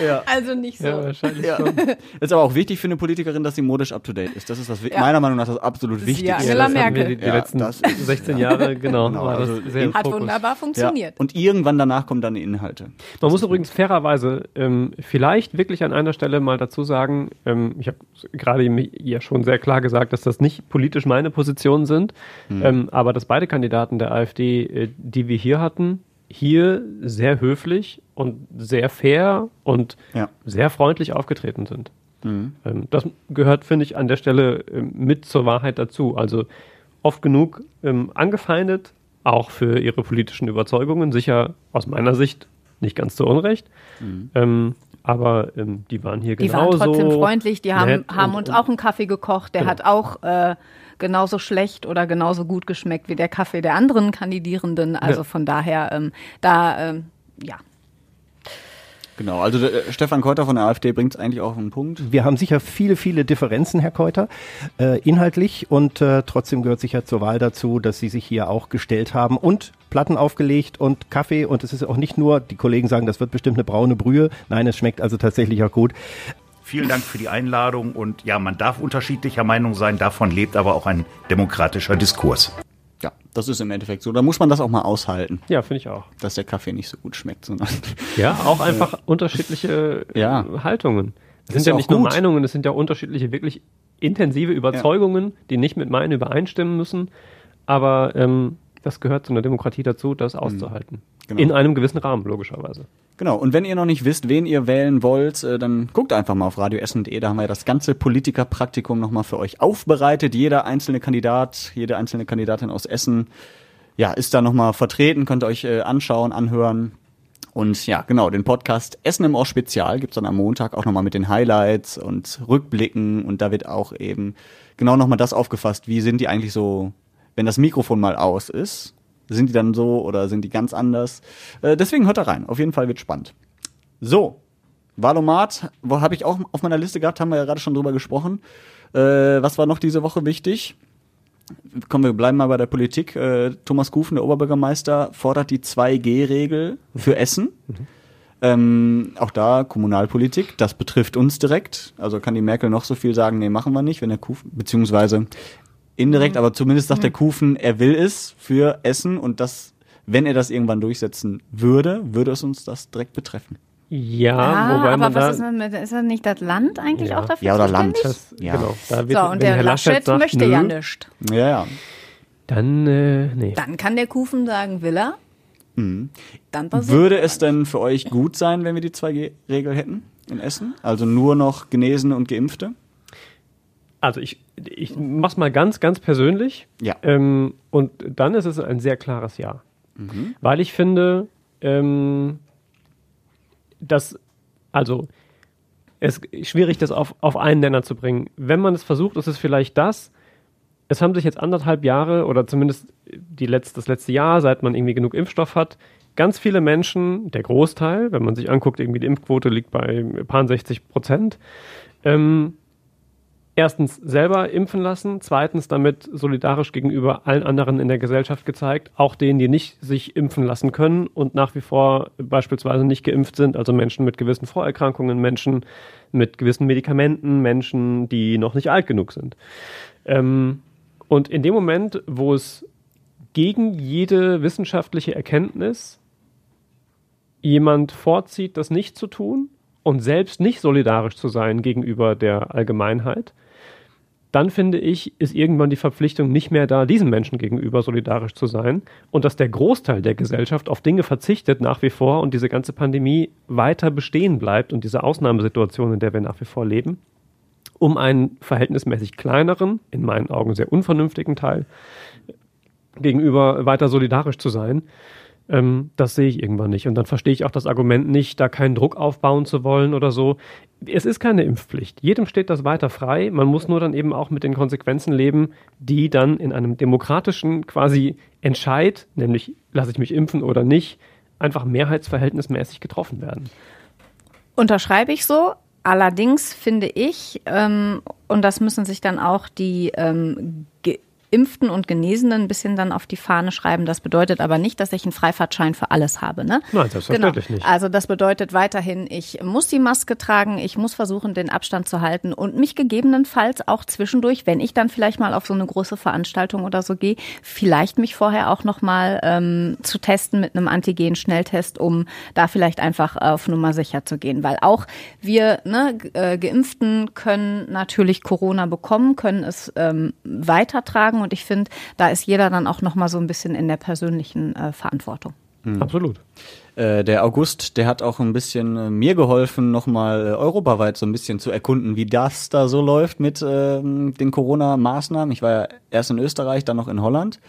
Ja. Also nicht so. Ja, wahrscheinlich ja. schon. Ist aber auch wichtig für eine Politikerin, dass sie modisch up to date ist. Das ist was ja. meiner Meinung nach das absolut das Wichtigste. Ja, Angela Merkel. Die, die letzten 16 Jahre, genau. genau also hat wunderbar funktioniert. Und irgendwann danach kommen dann die Inhalte. Man muss übrigens fairerweise ähm, vielleicht wirklich an einer Stelle mal dazu sagen, ähm, ich habe gerade ja schon sehr klar gesagt, dass das nicht politisch meine Positionen sind, hm. ähm, aber dass beide Kandidaten der AfD, äh, die wir hier hatten, hier sehr höflich und sehr fair und ja. sehr freundlich aufgetreten sind. Mhm. Ähm, das gehört, finde ich, an der Stelle ähm, mit zur Wahrheit dazu. Also oft genug ähm, angefeindet, auch für ihre politischen Überzeugungen, sicher aus meiner Sicht nicht ganz zu Unrecht. Mhm. Ähm, aber ähm, die waren hier die genauso. Die waren trotzdem freundlich, die haben, haben und, uns auch einen Kaffee gekocht, der genau. hat auch äh, genauso schlecht oder genauso gut geschmeckt wie der Kaffee der anderen Kandidierenden. Also ja. von daher, ähm, da, ähm, ja. Genau, also äh, Stefan Keuter von der AfD bringt es eigentlich auch auf den Punkt. Wir haben sicher viele, viele Differenzen, Herr Keuter, äh, inhaltlich und äh, trotzdem gehört sicher zur Wahl dazu, dass Sie sich hier auch gestellt haben und Platten aufgelegt und Kaffee und es ist auch nicht nur, die Kollegen sagen, das wird bestimmt eine braune Brühe. Nein, es schmeckt also tatsächlich auch gut. Vielen Dank für die Einladung und ja, man darf unterschiedlicher Meinung sein, davon lebt aber auch ein demokratischer Diskurs. Ja, das ist im Endeffekt so. Da muss man das auch mal aushalten. Ja, finde ich auch. Dass der Kaffee nicht so gut schmeckt, sondern. Ja, auch einfach äh, unterschiedliche ja. Haltungen. Es sind ja, ja nicht nur Meinungen, es sind ja unterschiedliche, wirklich intensive Überzeugungen, ja. die nicht mit meinen übereinstimmen müssen. Aber ähm, das gehört zu einer Demokratie dazu, das mhm. auszuhalten. Genau. In einem gewissen Rahmen, logischerweise. Genau, und wenn ihr noch nicht wisst, wen ihr wählen wollt, äh, dann guckt einfach mal auf radioessen.de, da haben wir ja das ganze Politikerpraktikum nochmal für euch aufbereitet. Jeder einzelne Kandidat, jede einzelne Kandidatin aus Essen, ja, ist da nochmal vertreten, könnt ihr euch äh, anschauen, anhören. Und ja, genau, den Podcast Essen im Ohr Spezial gibt's dann am Montag auch nochmal mit den Highlights und Rückblicken und da wird auch eben genau nochmal das aufgefasst, wie sind die eigentlich so wenn das Mikrofon mal aus ist, sind die dann so oder sind die ganz anders? Äh, deswegen hört da rein. Auf jeden Fall wird spannend. So, Valomat, wo habe ich auch auf meiner Liste gehabt, haben wir ja gerade schon drüber gesprochen. Äh, was war noch diese Woche wichtig? Kommen wir bleiben mal bei der Politik. Äh, Thomas Kufen, der Oberbürgermeister, fordert die 2G-Regel für Essen. Mhm. Ähm, auch da Kommunalpolitik, das betrifft uns direkt. Also kann die Merkel noch so viel sagen, nee, machen wir nicht, wenn der Kufen, beziehungsweise indirekt, aber zumindest sagt der Kufen, er will es für Essen und das, wenn er das irgendwann durchsetzen würde, würde es uns das direkt betreffen. Ja, Ah, wobei aber man was da, ist, denn mit, ist das nicht das Land eigentlich Ja. auch dafür Ja, oder Land. das, Ja. genau, da wird, So, und der Herr Laschet, sagt, möchte nö, ja nicht. Ja, ja. Dann, äh, nee. Dann kann der Kufen sagen, will er. Mhm. Dann passiert Würde es denn für euch gut sein, wenn wir die 2G-Regel hätten in Essen? Also nur noch Genesene und Geimpfte? Also ich, ich mach's mal ganz, ganz persönlich. Ja. Ähm, und dann ist es ein sehr klares Ja. Weil ich finde, ähm, dass, also, es ist schwierig, das auf, auf einen Nenner zu bringen. Wenn man es versucht, ist es vielleicht das. Es haben sich jetzt anderthalb Jahre oder zumindest die letzt, das letzte Jahr, seit man irgendwie genug Impfstoff hat, ganz viele Menschen, der Großteil, wenn man sich anguckt, irgendwie die Impfquote liegt bei ein paar 60 Prozent, ähm, erstens selber impfen lassen, zweitens damit solidarisch gegenüber allen anderen in der Gesellschaft gezeigt, auch denen, die nicht sich impfen lassen können und nach wie vor beispielsweise nicht geimpft sind, also Menschen mit gewissen Vorerkrankungen, Menschen mit gewissen Medikamenten, Menschen, die noch nicht alt genug sind. Ähm, und in dem Moment, wo es gegen jede wissenschaftliche Erkenntnis jemand vorzieht, das nicht zu tun und selbst nicht solidarisch zu sein gegenüber der Allgemeinheit, dann finde ich, ist irgendwann die Verpflichtung nicht mehr da, diesen Menschen gegenüber solidarisch zu sein und dass der Großteil der Gesellschaft auf Dinge verzichtet nach wie vor und diese ganze Pandemie weiter bestehen bleibt und diese Ausnahmesituation, in der wir nach wie vor leben, um einen verhältnismäßig kleineren, in meinen Augen sehr unvernünftigen Teil gegenüber weiter solidarisch zu sein. Ähm, das sehe ich irgendwann nicht. Und dann verstehe ich auch das Argument nicht, da keinen Druck aufbauen zu wollen oder so. Es ist keine Impfpflicht. Jedem steht das weiter frei. Man muss nur dann eben auch mit den Konsequenzen leben, die dann in einem demokratischen quasi Entscheid, nämlich lasse ich mich impfen oder nicht, einfach mehrheitsverhältnismäßig getroffen werden. Unterschreibe ich so. Allerdings finde ich, ähm, und das müssen sich dann auch die ähm, Geimpften und Genesenen ein bisschen dann auf die Fahne schreiben. Das bedeutet aber nicht, dass ich einen Freifahrtschein für alles habe. Ne? Nein, selbstverständlich genau. nicht. Also das bedeutet weiterhin, ich muss die Maske tragen, ich muss versuchen, den Abstand zu halten und mich gegebenenfalls auch zwischendurch, wenn ich dann vielleicht mal auf so eine große Veranstaltung oder so gehe, vielleicht mich vorher auch nochmal ähm, zu testen mit einem Antigen-Schnelltest, um da vielleicht einfach auf Nummer sicher zu gehen. Weil auch wir ne, äh, Geimpften können natürlich Corona bekommen, können es ähm, weitertragen und ich finde, da ist jeder dann auch nochmal so ein bisschen in der persönlichen äh, Verantwortung. Mhm. Absolut. Äh, der August, der hat auch ein bisschen äh, mir geholfen, nochmal äh, europaweit so ein bisschen zu erkunden, wie das da so läuft mit ähm, den Corona-Maßnahmen. Ich war ja erst in Österreich, dann noch in Holland.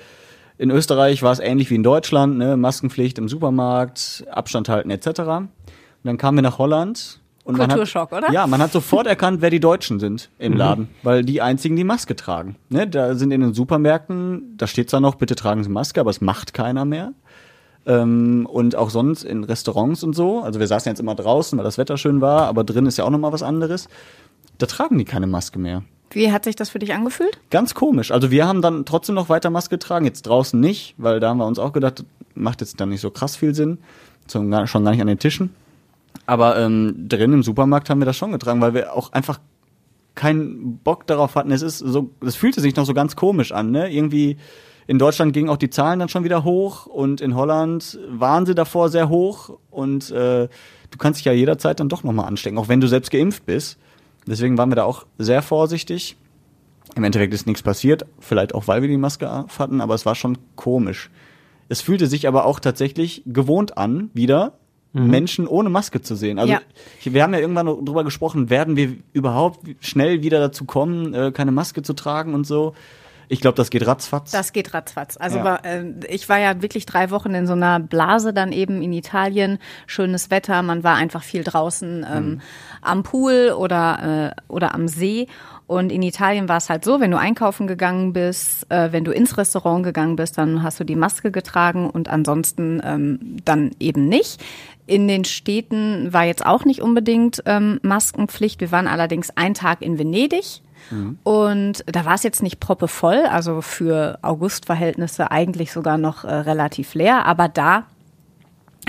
In Österreich war es ähnlich wie in Deutschland, ne? Maskenpflicht im Supermarkt, Abstand halten etc. Und dann kamen wir nach Holland. Und Kulturschock, hat, oder? Ja, man hat sofort erkannt, wer die Deutschen sind im Mhm. Laden, weil die einzigen die Maske tragen. Ne? Da sind in den Supermärkten, da steht zwar noch, bitte tragen Sie Maske, aber es macht keiner mehr. Ähm, und auch sonst in Restaurants und so. Also wir saßen jetzt immer draußen, weil das Wetter schön war, aber drin ist ja auch nochmal was anderes. Da tragen die keine Maske mehr. Wie hat sich das für dich angefühlt? Ganz komisch. Also wir haben dann trotzdem noch weiter Maske getragen, jetzt draußen nicht, weil da haben wir uns auch gedacht, macht jetzt dann nicht so krass viel Sinn. Schon gar nicht an den Tischen. Aber ähm, drin im Supermarkt haben wir das schon getragen, weil wir auch einfach keinen Bock darauf hatten. Es ist so, es fühlte sich noch so ganz komisch an, ne? Irgendwie in Deutschland gingen auch die Zahlen dann schon wieder hoch und in Holland waren sie davor sehr hoch und äh, du kannst dich ja jederzeit dann doch nochmal anstecken, auch wenn du selbst geimpft bist. Deswegen waren wir da auch sehr vorsichtig. Im Endeffekt ist nichts passiert, vielleicht auch weil wir die Maske hatten, aber es war schon komisch. Es fühlte sich aber auch tatsächlich gewohnt an, wieder Menschen ohne Maske zu sehen. Also Ja. ich, wir haben ja irgendwann drüber gesprochen, werden wir überhaupt schnell wieder dazu kommen, äh, keine Maske zu tragen und so. Ich glaube, das geht ratzfatz. Das geht ratzfatz. Also Ja. war, äh, ich war ja wirklich drei Wochen in so einer Blase dann eben in Italien. Schönes Wetter, man war einfach viel draußen ähm, am Pool oder, äh, oder am See. Und in Italien war es halt so, wenn du einkaufen gegangen bist, äh, wenn du ins Restaurant gegangen bist, dann hast du die Maske getragen und ansonsten ähm, dann eben nicht. In den Städten war jetzt auch nicht unbedingt ähm, Maskenpflicht. Wir waren allerdings einen Tag in Venedig. Und da war es jetzt nicht proppevoll, also für Augustverhältnisse eigentlich sogar noch äh, relativ leer, aber da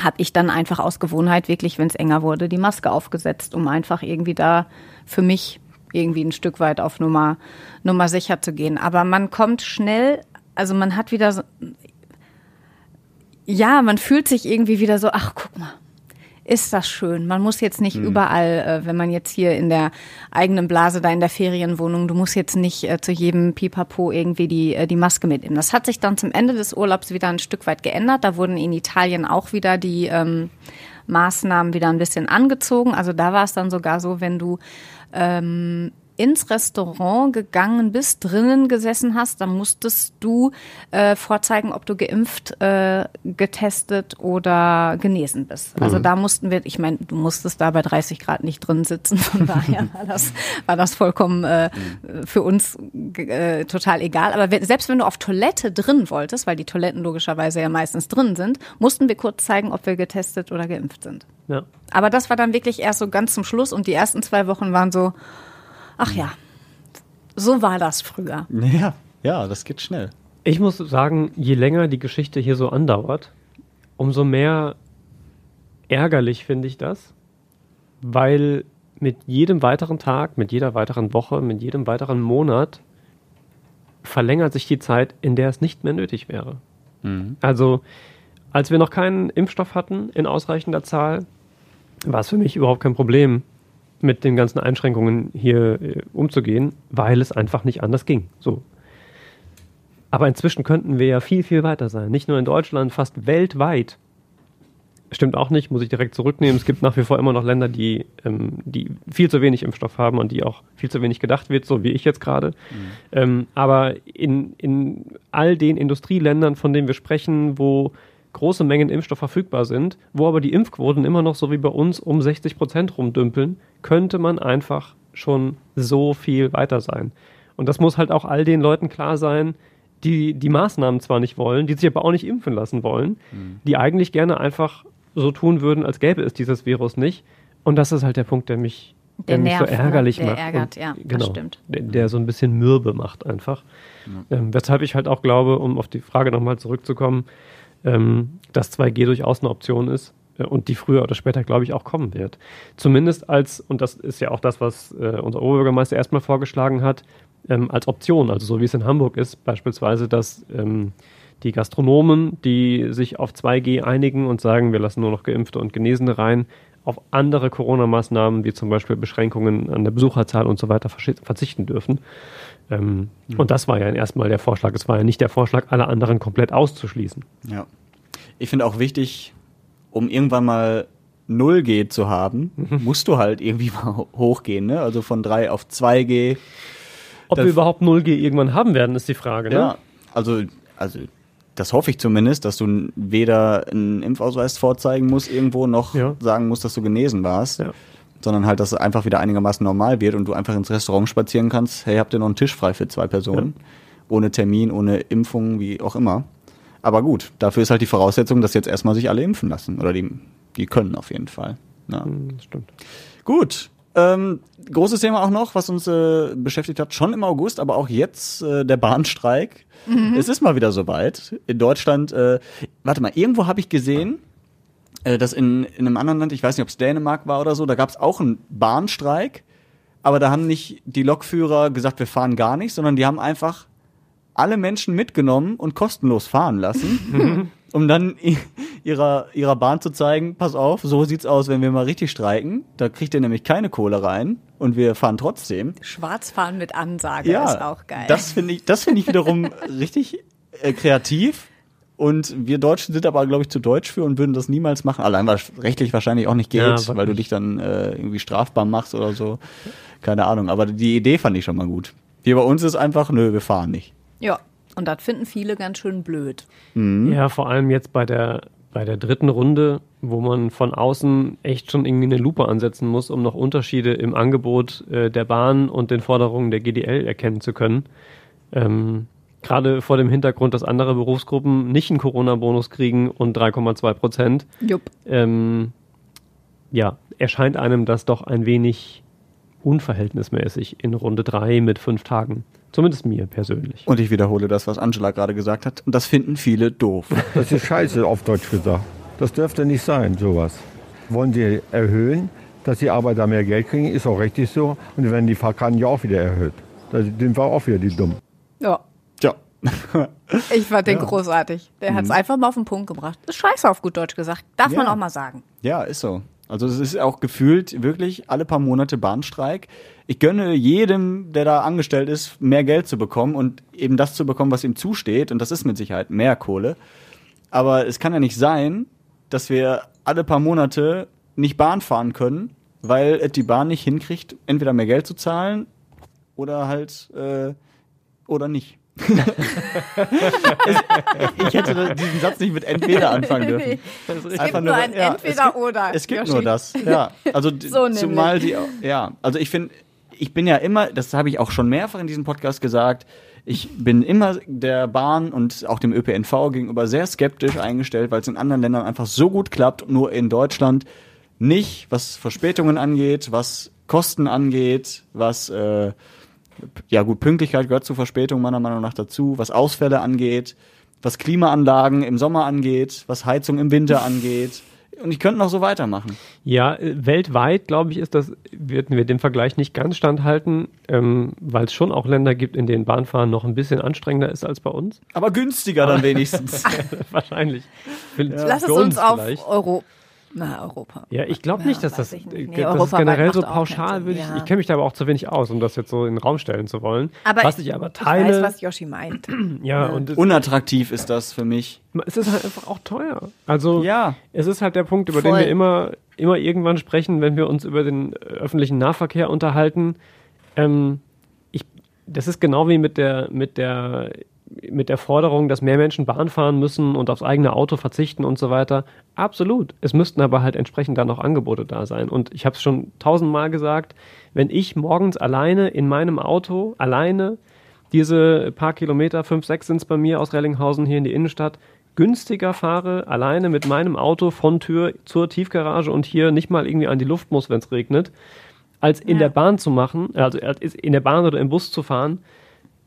habe ich dann einfach aus Gewohnheit wirklich, wenn es enger wurde, die Maske aufgesetzt, um einfach irgendwie da für mich irgendwie ein Stück weit auf Nummer, Nummer sicher zu gehen. Aber man kommt schnell, also man hat wieder so, ja, man fühlt sich irgendwie wieder so, ach guck mal, ist das schön. Man muss jetzt nicht Mhm. überall, äh, wenn man jetzt hier in der eigenen Blase da in der Ferienwohnung, du musst jetzt nicht äh, zu jedem Pipapo irgendwie die, äh, die Maske mitnehmen. Das hat sich dann zum Ende des Urlaubs wieder ein Stück weit geändert. Da wurden in Italien auch wieder die ähm, Maßnahmen wieder ein bisschen angezogen. Also da war es dann sogar so, wenn du ähm, ins Restaurant gegangen bist, drinnen gesessen hast, dann musstest du äh, vorzeigen, ob du geimpft, äh, getestet oder genesen bist. Also Mhm. da mussten wir, ich meine, du musstest da bei 30 Grad nicht drin sitzen, von daher war das, war das vollkommen äh, für uns äh, total egal. Aber wenn, selbst wenn du auf Toilette drin wolltest, weil die Toiletten logischerweise ja meistens drin sind, mussten wir kurz zeigen, ob wir getestet oder geimpft sind. Ja. Aber das war dann wirklich erst so ganz zum Schluss und die ersten zwei Wochen waren so, ach ja, so war das früher. Ja, ja, das geht schnell. Ich muss sagen, je länger die Geschichte hier so andauert, umso mehr ärgerlich finde ich das, weil mit jedem weiteren Tag, mit jeder weiteren Woche, mit jedem weiteren Monat verlängert sich die Zeit, in der es nicht mehr nötig wäre. Also, als wir noch keinen Impfstoff hatten in ausreichender Zahl, war es für mich überhaupt kein Problem, mit den ganzen Einschränkungen hier äh, umzugehen, weil es einfach nicht anders ging. So. Aber inzwischen könnten wir ja viel, viel weiter sein. Nicht nur in Deutschland, fast weltweit. Stimmt auch nicht, muss ich direkt zurücknehmen. Es gibt nach wie vor immer noch Länder, die, ähm, die viel zu wenig Impfstoff haben und die auch viel zu wenig gedacht wird, so wie ich jetzt gerade. Ähm, aber in, in all den Industrieländern, von denen wir sprechen, wo große Mengen Impfstoff verfügbar sind, wo aber die Impfquoten immer noch so wie bei uns um 60 Prozent rumdümpeln, könnte man einfach schon so viel weiter sein. Und das muss halt auch all den Leuten klar sein, die die Maßnahmen zwar nicht wollen, die sich aber auch nicht impfen lassen wollen, die eigentlich gerne einfach so tun würden, als gäbe es dieses Virus nicht. Und das ist halt der Punkt, der mich, Der der mich so nervt, ne? ärgerlich Der macht. ärgert, und, ja, das genau, stimmt. Der, der so ein bisschen mürbe macht einfach. Ähm, weshalb ich halt auch glaube, um auf die Frage nochmal zurückzukommen, ähm, dass 2G durchaus eine Option ist äh, und die früher oder später, glaube ich, auch kommen wird. Zumindest als, und das ist ja auch das, was äh, unser Oberbürgermeister erstmal vorgeschlagen hat, ähm, als Option, also so wie es in Hamburg ist, beispielsweise, dass ähm, die Gastronomen, die sich auf 2G einigen und sagen, wir lassen nur noch Geimpfte und Genesene rein, auf andere Corona-Maßnahmen, wie zum Beispiel Beschränkungen an der Besucherzahl und so weiter, verzichten dürfen. Ähm, Mhm. Und das war ja erstmal der Vorschlag. Es war ja nicht der Vorschlag, alle anderen komplett auszuschließen. Ja. Ich finde auch wichtig, um irgendwann mal 0G zu haben, Mhm. musst du halt irgendwie mal ho- hochgehen, ne? Also von 3 auf 2G. Ob Das- wir überhaupt 0G irgendwann haben werden, ist die Frage. Ne? Ja, also, also das hoffe ich zumindest, dass du weder einen Impfausweis vorzeigen musst irgendwo, noch sagen musst, dass du genesen warst. Sondern halt, dass es einfach wieder einigermaßen normal wird und du einfach ins Restaurant spazieren kannst, hey, habt ihr noch einen Tisch frei für zwei Personen? Ohne Termin, ohne Impfung, wie auch immer. Aber gut, dafür ist halt die Voraussetzung, dass jetzt erstmal sich alle impfen lassen. Oder die, die können auf jeden Fall. Ja. Hm, stimmt. Gut. Ähm, großes Thema auch noch, was uns äh, beschäftigt hat, schon im August, aber auch jetzt äh, der Bahnstreik. Mhm. Es ist mal wieder soweit. In Deutschland, äh, warte mal, irgendwo habe ich gesehen, dass in, in einem anderen Land, ich weiß nicht, ob es Dänemark war oder so, da gab es auch einen Bahnstreik, aber da haben nicht die Lokführer gesagt, wir fahren gar nicht, sondern die haben einfach alle Menschen mitgenommen und kostenlos fahren lassen, um dann ihrer, ihrer Bahn zu zeigen, pass auf, so sieht's aus, wenn wir mal richtig streiken. Da kriegt ihr nämlich keine Kohle rein und wir fahren trotzdem. Schwarzfahren mit Ansage ist auch geil. Das finde ich, das finde ich wiederum richtig äh, kreativ. Und wir Deutschen sind aber, glaube ich, zu deutsch für und würden das niemals machen. Allein weil es rechtlich wahrscheinlich auch nicht geht, Ja, weil du dich dann äh, irgendwie strafbar machst oder so. Keine Ahnung. Aber die Idee fand ich schon mal gut. Hier bei uns ist einfach, nö, wir fahren nicht. ja, und das finden viele ganz schön blöd. Mhm. Ja, vor allem jetzt bei der, bei der dritten Runde, wo man von außen echt schon irgendwie eine Lupe ansetzen muss, um noch Unterschiede im Angebot äh, der Bahn und den Forderungen der GDL erkennen zu können. Ähm, Gerade vor dem Hintergrund, dass andere Berufsgruppen nicht einen Corona-Bonus kriegen und 3,2 Prozent. Jupp. Ähm, ja, erscheint einem das doch ein wenig unverhältnismäßig in Runde drei mit fünf Tagen. Zumindest mir persönlich. Und ich wiederhole das, was Angela gerade gesagt hat. Und das finden viele doof. Das ist scheiße, auf Deutsch gesagt. Das dürfte nicht sein, sowas. Wollen Sie erhöhen, dass die Arbeiter mehr Geld kriegen, ist auch richtig so. Und dann werden die Fahrkarten ja auch wieder erhöht. Da sind wir auch wieder die Dumm. Ja. Ja. Ich fand den großartig. Der hat es einfach mal auf den Punkt gebracht. Das ist scheiße auf gut Deutsch gesagt. Darf man Ja. auch mal sagen. Ja, ist so. Also es ist auch gefühlt wirklich alle paar Monate Bahnstreik. Ich gönne jedem, der da angestellt ist, mehr Geld zu bekommen und eben das zu bekommen, was ihm zusteht. Und das ist mit Sicherheit mehr Kohle. Aber es kann ja nicht sein, dass wir alle paar Monate nicht Bahn fahren können, weil die Bahn nicht hinkriegt, entweder mehr Geld zu zahlen oder halt äh, oder nicht. ich hätte diesen Satz nicht mit entweder anfangen dürfen. Nee. Es gibt Einfach nur ein ja, Entweder es gibt- oder. Es gibt Yoshi. nur das. Ja, also So zumal die ja, also ich finde, ich bin ja immer, das habe ich auch schon mehrfach in diesem Podcast gesagt, ich bin immer der Bahn und auch dem ÖPNV gegenüber sehr skeptisch eingestellt, weil es in anderen Ländern einfach so gut klappt, nur in Deutschland nicht, was Verspätungen angeht, was Kosten angeht, was äh, ja gut, Pünktlichkeit gehört zu Verspätung meiner Meinung nach dazu, was Ausfälle angeht, was Klimaanlagen im Sommer angeht, was Heizung im Winter angeht. Und ich könnte noch so weitermachen. Ja, äh, weltweit, glaube ich, ist das, würden wir dem Vergleich nicht ganz standhalten, ähm, weil es schon auch Länder gibt, in denen Bahnfahren noch ein bisschen anstrengender ist als bei uns. Aber günstiger dann wenigstens. Wahrscheinlich. Für, Lass es uns auf vielleicht. Euro. Na, Europa. Ja, ich glaube nicht, dass weiß das, ich nicht. Nee, äh, das ist generell so pauschal. Würde ich, ja. ich kenne mich da aber auch zu wenig aus, um das jetzt so in den Raum stellen zu wollen. Aber was ich aber teile, Ich weiß, was Yoshi meint. ja, und es, Unattraktiv ist das für mich. es ist halt einfach auch teuer. Also Ja. es ist halt der Punkt, über Voll. den wir immer, immer irgendwann sprechen, wenn wir uns über den äh, öffentlichen Nahverkehr unterhalten. Ähm, ich, das ist genau wie mit der, mit der, mit der Forderung, dass mehr Menschen Bahn fahren müssen und aufs eigene Auto verzichten und so weiter. Absolut. Es müssten aber halt entsprechend dann auch Angebote da sein. Und ich habe es schon tausendmal gesagt, wenn ich morgens alleine in meinem Auto, alleine diese paar Kilometer, fünf, sechs sind es bei mir aus Rellinghausen hier in die Innenstadt, günstiger fahre, alleine mit meinem Auto von Tür zur Tiefgarage und hier nicht mal irgendwie an die Luft muss, wenn es regnet, als in Ja. der Bahn zu machen, also als in der Bahn oder im Bus zu fahren,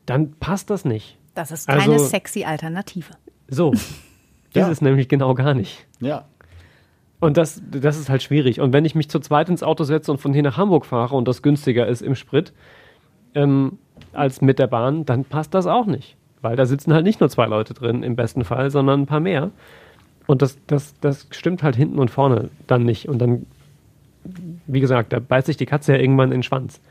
dann passt das nicht. Das ist keine Also- sexy Alternative. So. Das ist nämlich genau gar nicht. Ja. Und das, das ist halt schwierig. Und wenn ich mich zu zweit ins Auto setze und von hier nach Hamburg fahre und das günstiger ist im Sprit ähm, als mit der Bahn, dann passt das auch nicht. Weil da sitzen halt nicht nur zwei Leute drin im besten Fall, sondern ein paar mehr. Und das, das, das stimmt halt hinten und vorne dann nicht. Und dann, wie gesagt, da beißt sich die Katze ja irgendwann in den Schwanz.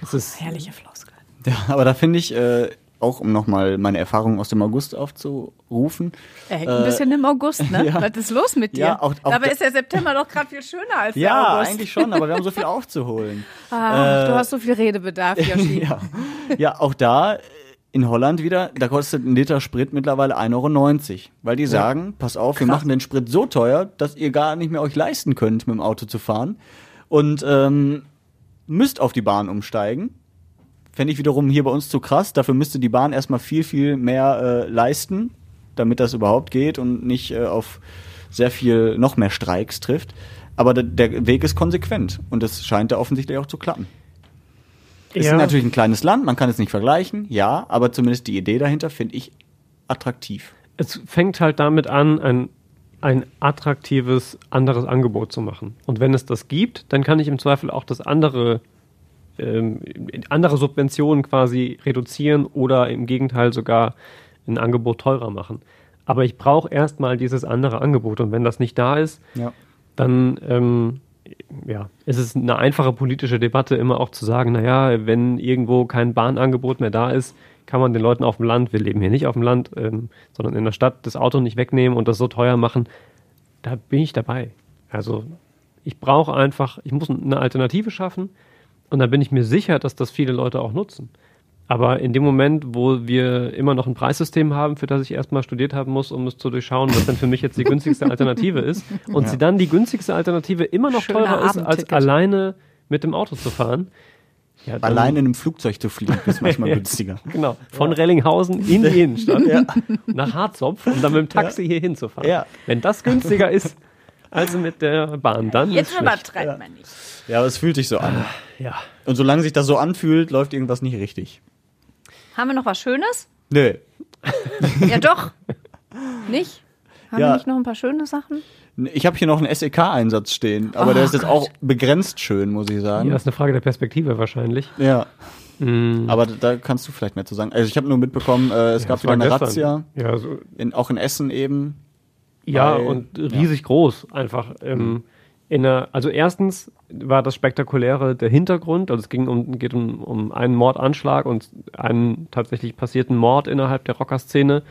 Das ist, Herrliche Floskel. Ja, aber da finde ich, äh, auch um nochmal meine Erfahrungen aus dem August aufzurufen. Er hängt ein bisschen im August, ne? ja. Was ist los mit dir? Ja, auch- auch Dabei da- ist der September doch gerade viel schöner als der Ja, August. eigentlich schon, aber wir haben so viel aufzuholen. Ach, Äh, du hast so viel Redebedarf, Yoshi. ja. ja, auch da äh, in Holland wieder, da kostet ein Liter Sprit mittlerweile 1,90 Euro. Weil die sagen, pass auf, wir machen den Sprit so teuer, dass ihr gar nicht mehr euch leisten könnt, mit dem Auto zu fahren. Und ähm, müsst auf die Bahn umsteigen. Fände ich wiederum hier bei uns zu krass. Dafür müsste die Bahn erstmal viel, viel mehr äh, leisten, damit das überhaupt geht und nicht äh, auf sehr viel noch mehr Streiks trifft. Aber der, der Weg ist konsequent und es scheint da offensichtlich auch zu klappen. Es Ja. ist natürlich ein kleines Land, man kann es nicht vergleichen, ja, aber zumindest die Idee dahinter finde ich attraktiv. es fängt halt damit an, ein, ein attraktives anderes Angebot zu machen. Und wenn es das gibt, dann kann ich im Zweifel auch das andere, ähm, andere Subventionen quasi reduzieren oder im Gegenteil sogar ein Angebot teurer machen. Aber ich brauche erstmal dieses andere Angebot. Und wenn das nicht da ist, Ja. dann ähm, ja, es ist eine einfache politische Debatte, immer auch zu sagen, naja, wenn irgendwo kein Bahnangebot mehr da ist, kann man den Leuten auf dem Land, wir leben hier nicht auf dem Land, ähm, sondern in der Stadt, das Auto nicht wegnehmen und das so teuer machen. Da bin ich dabei. Also ich brauche einfach, ich muss eine Alternative schaffen und dann bin ich mir sicher, dass das viele Leute auch nutzen. Aber in dem Moment, wo wir immer noch ein Preissystem haben, für das ich erstmal studiert haben muss, um es zu durchschauen, was denn für mich jetzt die günstigste Alternative ist, und Ja. sie dann die günstigste Alternative immer noch Schöner teurer ist, als alleine mit dem Auto zu fahren. Ja, Alleine in einem Flugzeug zu fliegen ist manchmal günstiger. Genau, von Rellinghausen in die Innenstadt, nach Harzopf und dann mit dem Taxi hier hinzufahren. Ja. Wenn das günstiger ist als mit der Bahn, dann Jetzt übertreibt man nicht. Ja, aber es fühlt sich so an. Ja. Und solange sich das so anfühlt, läuft irgendwas nicht richtig. Haben wir noch was Schönes? Nö. Ja, doch. Nicht? Haben Ja. wir nicht noch ein paar schöne Sachen? Ich habe hier noch einen SEK-Einsatz stehen, aber Oh der ist jetzt Gott. auch begrenzt schön, muss ich sagen. Ja, ist eine Frage der Perspektive wahrscheinlich. Ja. Mhm. Aber da- kannst du vielleicht mehr zu sagen. Also ich habe nur mitbekommen, äh, es Ja, gab das wieder eine gestern. Razzia, Ja, so, in, auch in Essen eben. Ja, Weil- und riesig groß einfach. Ähm, in der, also erstens war das Spektakuläre der Hintergrund, also es ging um, geht um, um einen Mordanschlag und einen tatsächlich passierten Mord innerhalb der Rockerszene.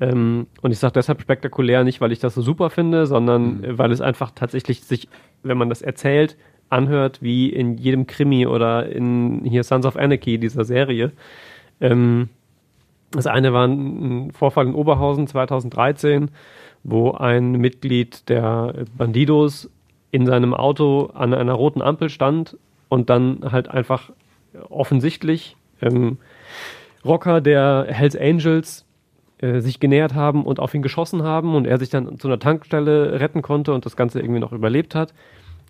Ähm, und ich sage deshalb spektakulär, nicht weil ich das so super finde, sondern äh, weil es einfach tatsächlich sich, wenn man das erzählt, anhört wie in jedem Krimi oder in hier Sons of Anarchy, dieser Serie. Ähm, das eine war ein Vorfall in Oberhausen 2013, wo ein Mitglied der Bandidos in seinem Auto an einer roten Ampel stand und dann halt einfach offensichtlich ähm, Rocker der Hells Angels äh, sich genähert haben und auf ihn geschossen haben und er sich dann zu einer Tankstelle retten konnte und das Ganze irgendwie noch überlebt hat.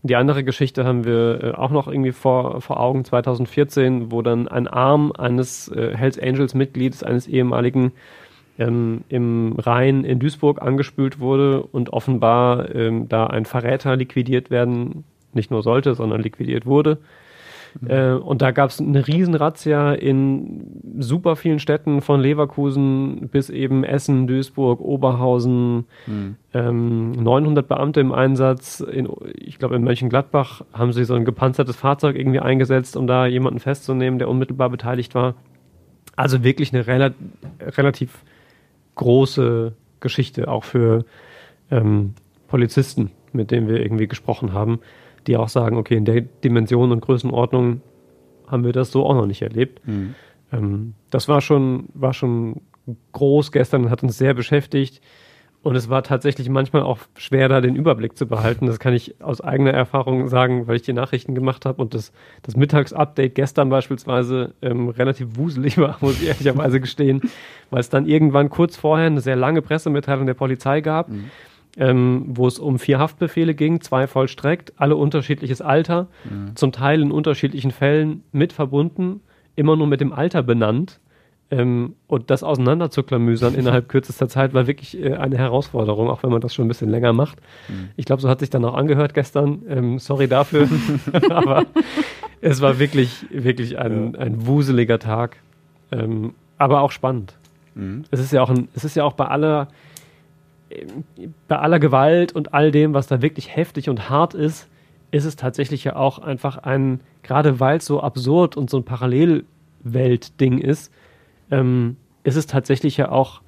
Die andere Geschichte haben wir äh, auch noch irgendwie vor, vor Augen, 2014, wo dann ein Arm eines äh, Hells Angels Mitglieds, eines ehemaligen, ähm, im Rhein in Duisburg angespült wurde und offenbar ähm, da ein Verräter liquidiert werden, nicht nur sollte, sondern liquidiert wurde. Äh, und da gab es eine Riesenrazzia in super vielen Städten von Leverkusen bis eben Essen, Duisburg, Oberhausen. Ähm, 900 Beamte im Einsatz. In, ich glaube, in Mönchengladbach haben sie so ein gepanzertes Fahrzeug irgendwie eingesetzt, um da jemanden festzunehmen, der unmittelbar beteiligt war. Also wirklich eine rela relativ große Geschichte, auch für ähm, Polizisten, mit denen wir irgendwie gesprochen haben, die auch sagen, okay, in der Dimension und Größenordnung haben wir das so auch noch nicht erlebt. Ähm, das war schon, war schon groß gestern und hat uns sehr beschäftigt. Und es war tatsächlich manchmal auch schwer, da den Überblick zu behalten. Das kann ich aus eigener Erfahrung sagen, weil ich die Nachrichten gemacht habe und das, das Mittagsupdate gestern beispielsweise ähm, relativ wuselig war, muss ich ehrlicherweise gestehen, weil es dann irgendwann kurz vorher eine sehr lange Pressemitteilung der Polizei gab, ähm, wo es um vier Haftbefehle ging, zwei vollstreckt, alle unterschiedliches Alter, zum Teil in unterschiedlichen Fällen mit verbunden, immer nur mit dem Alter benannt. Ähm, und das auseinander zu klamüsern innerhalb kürzester Zeit war wirklich äh, eine Herausforderung, auch wenn man das schon ein bisschen länger macht. Ich glaube, so hat sich dann auch angehört gestern. Ähm, sorry dafür. aber es war wirklich, wirklich ein, ein wuseliger Tag. Ähm, aber auch spannend. Es ist ja auch ein, es ist ja auch bei aller, ähm, bei aller Gewalt und all dem, was da wirklich heftig und hart ist, ist es tatsächlich ja auch einfach ein, gerade weil es so absurd und so ein Parallelwelt-Ding ist, ähm, ist es tatsächlich ja auch,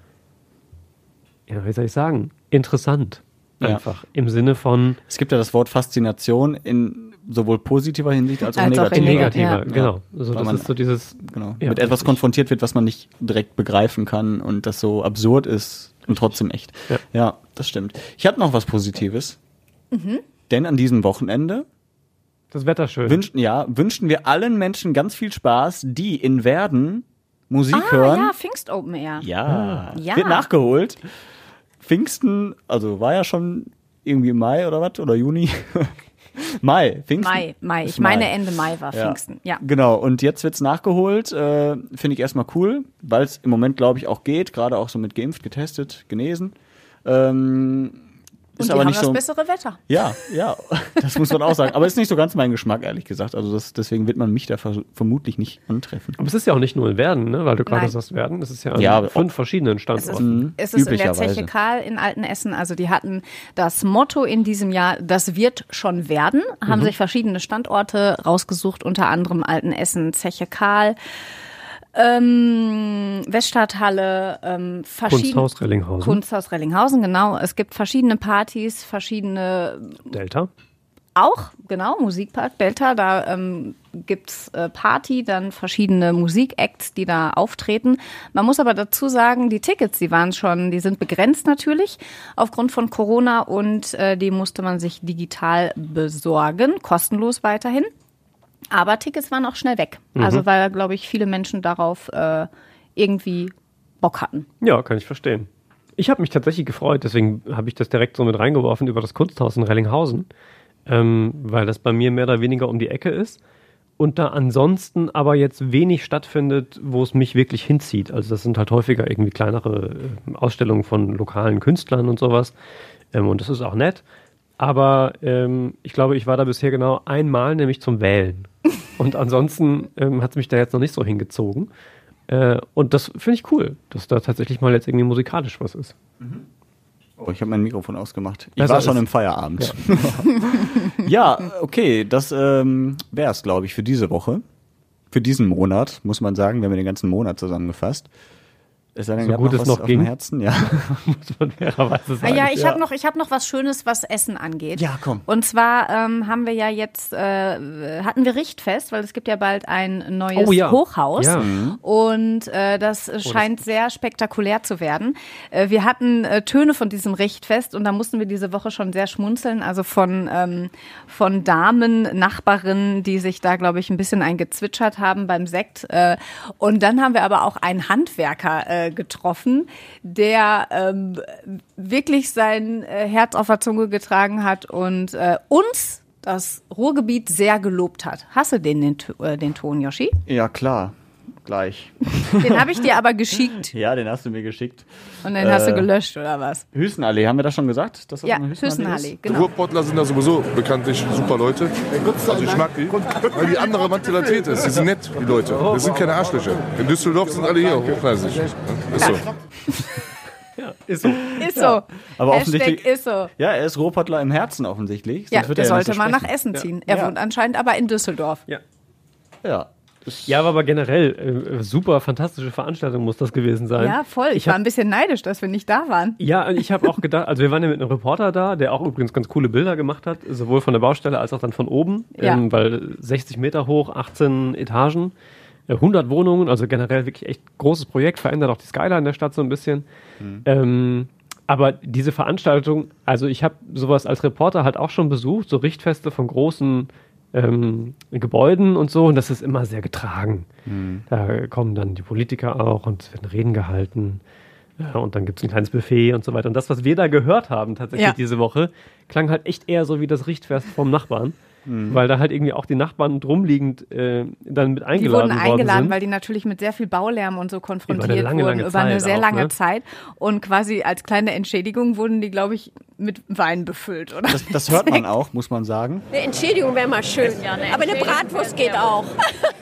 ja, wie soll ich sagen, interessant. Ja. Einfach. Im Sinne von. Es gibt ja das Wort Faszination in sowohl positiver Hinsicht als auch Als auch negativer. in negativer, ja. genau. Also das man- ist so dieses. Genau. Ja, mit etwas konfrontiert wird, was man nicht direkt begreifen kann und das so absurd ist und trotzdem echt. Ja. das stimmt. Ich habe noch was Positives. Denn an diesem Wochenende Das Wetter schön. wünschen, ja, wünschen wir allen Menschen ganz viel Spaß, die in Werden Musik Ah, hören. ja, Pfingst Open Air. Ja, Ja. wird nachgeholt. Pfingsten, also war ja schon irgendwie Mai oder was? Oder Juni? Mai, Pfingsten. Mai, Mai. Ich meine, Ende Mai war Pfingsten. Ja. Genau, und jetzt wird's nachgeholt. Äh, Finde ich erstmal cool, weil es im Moment, glaube ich, auch geht. Gerade auch so mit geimpft, getestet, genesen. Ähm, Und ist die aber haben nicht das so. bessere Wetter. Ja, ja, das muss man auch sagen. Aber ist nicht so ganz mein Geschmack, ehrlich gesagt. Also das, deswegen wird man mich da ver vermutlich nicht antreffen. Aber es ist ja auch nicht nur in Werden, ne? weil du gerade sagst Werden. Es ist ja an Ja, fünf verschiedenen Es ist, Standorten. es ist in der Üblicherweise. Zeche Karl in Altenessen. Also die hatten das Motto in diesem Jahr, das wird schon werden, haben Mhm. sich verschiedene Standorte rausgesucht, unter anderem Altenessen, Zeche Karl, ähm, Weststadthalle, ähm, verschiedene Kunsthaus Rellinghausen. Kunsthaus Rellinghausen, genau. Es gibt verschiedene Partys, verschiedene Delta. auch, genau, Musikpark Delta, da ähm, gibt's äh, Party, dann verschiedene Musikacts, die da auftreten. Man muss aber dazu sagen, die Tickets, die waren schon, die sind begrenzt natürlich aufgrund von Corona und äh, die musste man sich digital besorgen, kostenlos weiterhin. Aber Tickets waren auch schnell weg. Also weil, glaube ich, viele Menschen darauf äh, irgendwie Bock hatten. Ja, kann ich verstehen. Ich habe mich tatsächlich gefreut, deswegen habe ich das direkt so mit reingeworfen über das Kunsthaus in Rellinghausen, ähm, weil das bei mir mehr oder weniger um die Ecke ist. und da ansonsten aber jetzt wenig stattfindet, wo es mich wirklich hinzieht. Also das sind halt häufiger irgendwie kleinere äh, Ausstellungen von lokalen Künstlern und sowas. Ähm, und das ist auch nett. Aber ähm, ich glaube, ich war da bisher genau einmal, nämlich zum Wählen. Und ansonsten ähm, hat es mich da jetzt noch nicht so hingezogen. Äh, und das finde ich cool, dass da tatsächlich mal jetzt irgendwie musikalisch was ist. Oh, ich habe mein Mikrofon ausgemacht. Ich Besser war schon ist. im Feierabend. Ja, okay, das ähm, wäre es, glaube ich, für diese Woche. Für diesen Monat, muss man sagen. Wir haben ja den ganzen Monat zusammengefasst. Es sei denn, So gut es was noch ging. Herzen, ja. Muss man fairerweise Ah, sagen. ja, ich habe noch, ich hab noch was Schönes, was Essen angeht. Ja, komm. Und zwar ähm, haben wir ja jetzt, äh, hatten wir Richtfest, weil es gibt ja bald ein neues Oh ja. Hochhaus. Ja. Und äh, das scheint sehr spektakulär zu werden. Äh, wir hatten äh, Töne von diesem Richtfest und da mussten wir diese Woche schon sehr schmunzeln. Also von, ähm, von Damen, Nachbarinnen, die sich da, glaube ich, ein bisschen eingezwitschert haben beim Sekt. Äh, und dann haben wir aber auch einen Handwerker äh, getroffen, der ähm, wirklich sein äh, Herz auf der Zunge getragen hat und äh, uns das Ruhrgebiet sehr gelobt hat. Hast du den, den, äh, den Ton, Yoshi? Ja, klar. Gleich. Den habe ich dir aber geschickt Ja, den hast du mir geschickt. und den hast du Äh, gelöscht, oder was? Hüstenallee, haben wir das schon gesagt? Dass das Ja, eine Hüstenallee, ist? genau. Ruhrpottler sind da sowieso bekanntlich super Leute. Also ich mag die, weil die andere Mentalität ist. Die sind nett, die Leute. Das sind keine Arschlöcher. In Düsseldorf sind alle hier hochklassig. Ist so. Ist so. Ist so. Aber Hashtag offensichtlich. ist so. Ja, er ist Ruhrpottler im Herzen offensichtlich. Ja, sonst wird der er ja sollte so mal nach. Essen ziehen. Er Ja. wohnt anscheinend aber in Düsseldorf. Ja. Ja. Ja, aber, aber generell äh, super fantastische Veranstaltung muss das gewesen sein. Ja, voll. Ich, Ich war hab- ein bisschen neidisch, dass wir nicht da waren. Ja, und ich habe auch gedacht, also wir waren ja mit einem Reporter da, der auch übrigens ganz coole Bilder gemacht hat, sowohl von der Baustelle als auch dann von oben, Ja. ähm, weil 60 Meter hoch, 18 Etagen, äh, 100 Wohnungen, also generell wirklich echt großes Projekt, verändert auch die Skyline der Stadt so ein bisschen. Ähm, aber diese Veranstaltung, also ich habe sowas als Reporter halt auch schon besucht, so Richtfeste von großen ähm, Gebäuden und so, und das ist immer sehr getragen. Da kommen dann die Politiker auch und es werden Reden gehalten. Ja, und dann gibt es ein kleines Buffet und so weiter. Und das, was wir da gehört haben tatsächlich Ja. diese Woche, klang halt echt eher so wie das Richtfest vom Nachbarn. Weil da halt irgendwie auch die Nachbarn drumliegend äh, dann mit Die eingeladen wurden worden eingeladen, sind. weil die natürlich mit sehr viel Baulärm und so konfrontiert Über lange, wurden, lange über eine sehr auch, lange ne? Zeit. Und quasi als kleine Entschädigung wurden die, glaube ich, mit Wein befüllt, oder? Das, das hört man auch, muss man sagen. Eine Entschädigung wäre mal schön. Aber eine Bratwurst geht auch.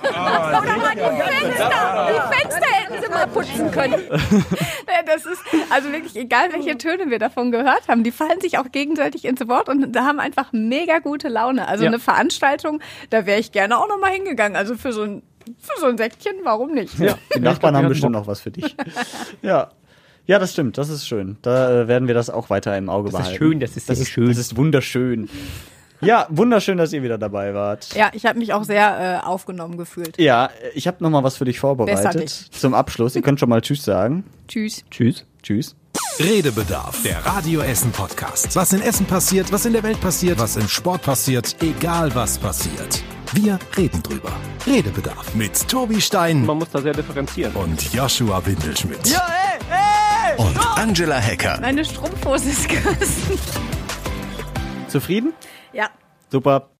Oder mal die Fenster. Die Fenster hätten sie mal putzen können. Ja, Das ist also wirklich egal, welche Töne wir davon gehört haben. Die fallen sich auch gegenseitig ins Wort und da haben einfach mega gute Laune. Also Ja. Eine Veranstaltung, da wäre ich gerne auch noch mal hingegangen. Also für so ein für so ein Säckchen, warum nicht? Ja. Die Nachbarn haben bestimmt noch was für dich. Ja. Ja, das stimmt, das ist schön. Da äh, werden wir das auch weiter im Auge Das ist behalten. schön, das ist das ist schön. Das ist wunderschön. Ja, wunderschön, dass ihr wieder dabei wart. Ja, ich habe mich auch sehr äh, aufgenommen gefühlt. Ja, ich habe noch mal was für dich Besser vorbereitet nicht. zum Abschluss. Ihr könnt schon mal Tschüss sagen. Tschüss. Tschüss. Tschüss. Redebedarf, der Radio Essen Podcast. Was in Essen passiert, was in der Welt passiert, was im Sport passiert, egal was passiert. Wir reden drüber. Redebedarf mit Tobi Stein Man muss da sehr differenzieren. und Joshua Windelschmidt. Ja, ey, ey! Und Angela Hecker. Meine Strumpfhose ist gerissen. Zufrieden? Ja. Super.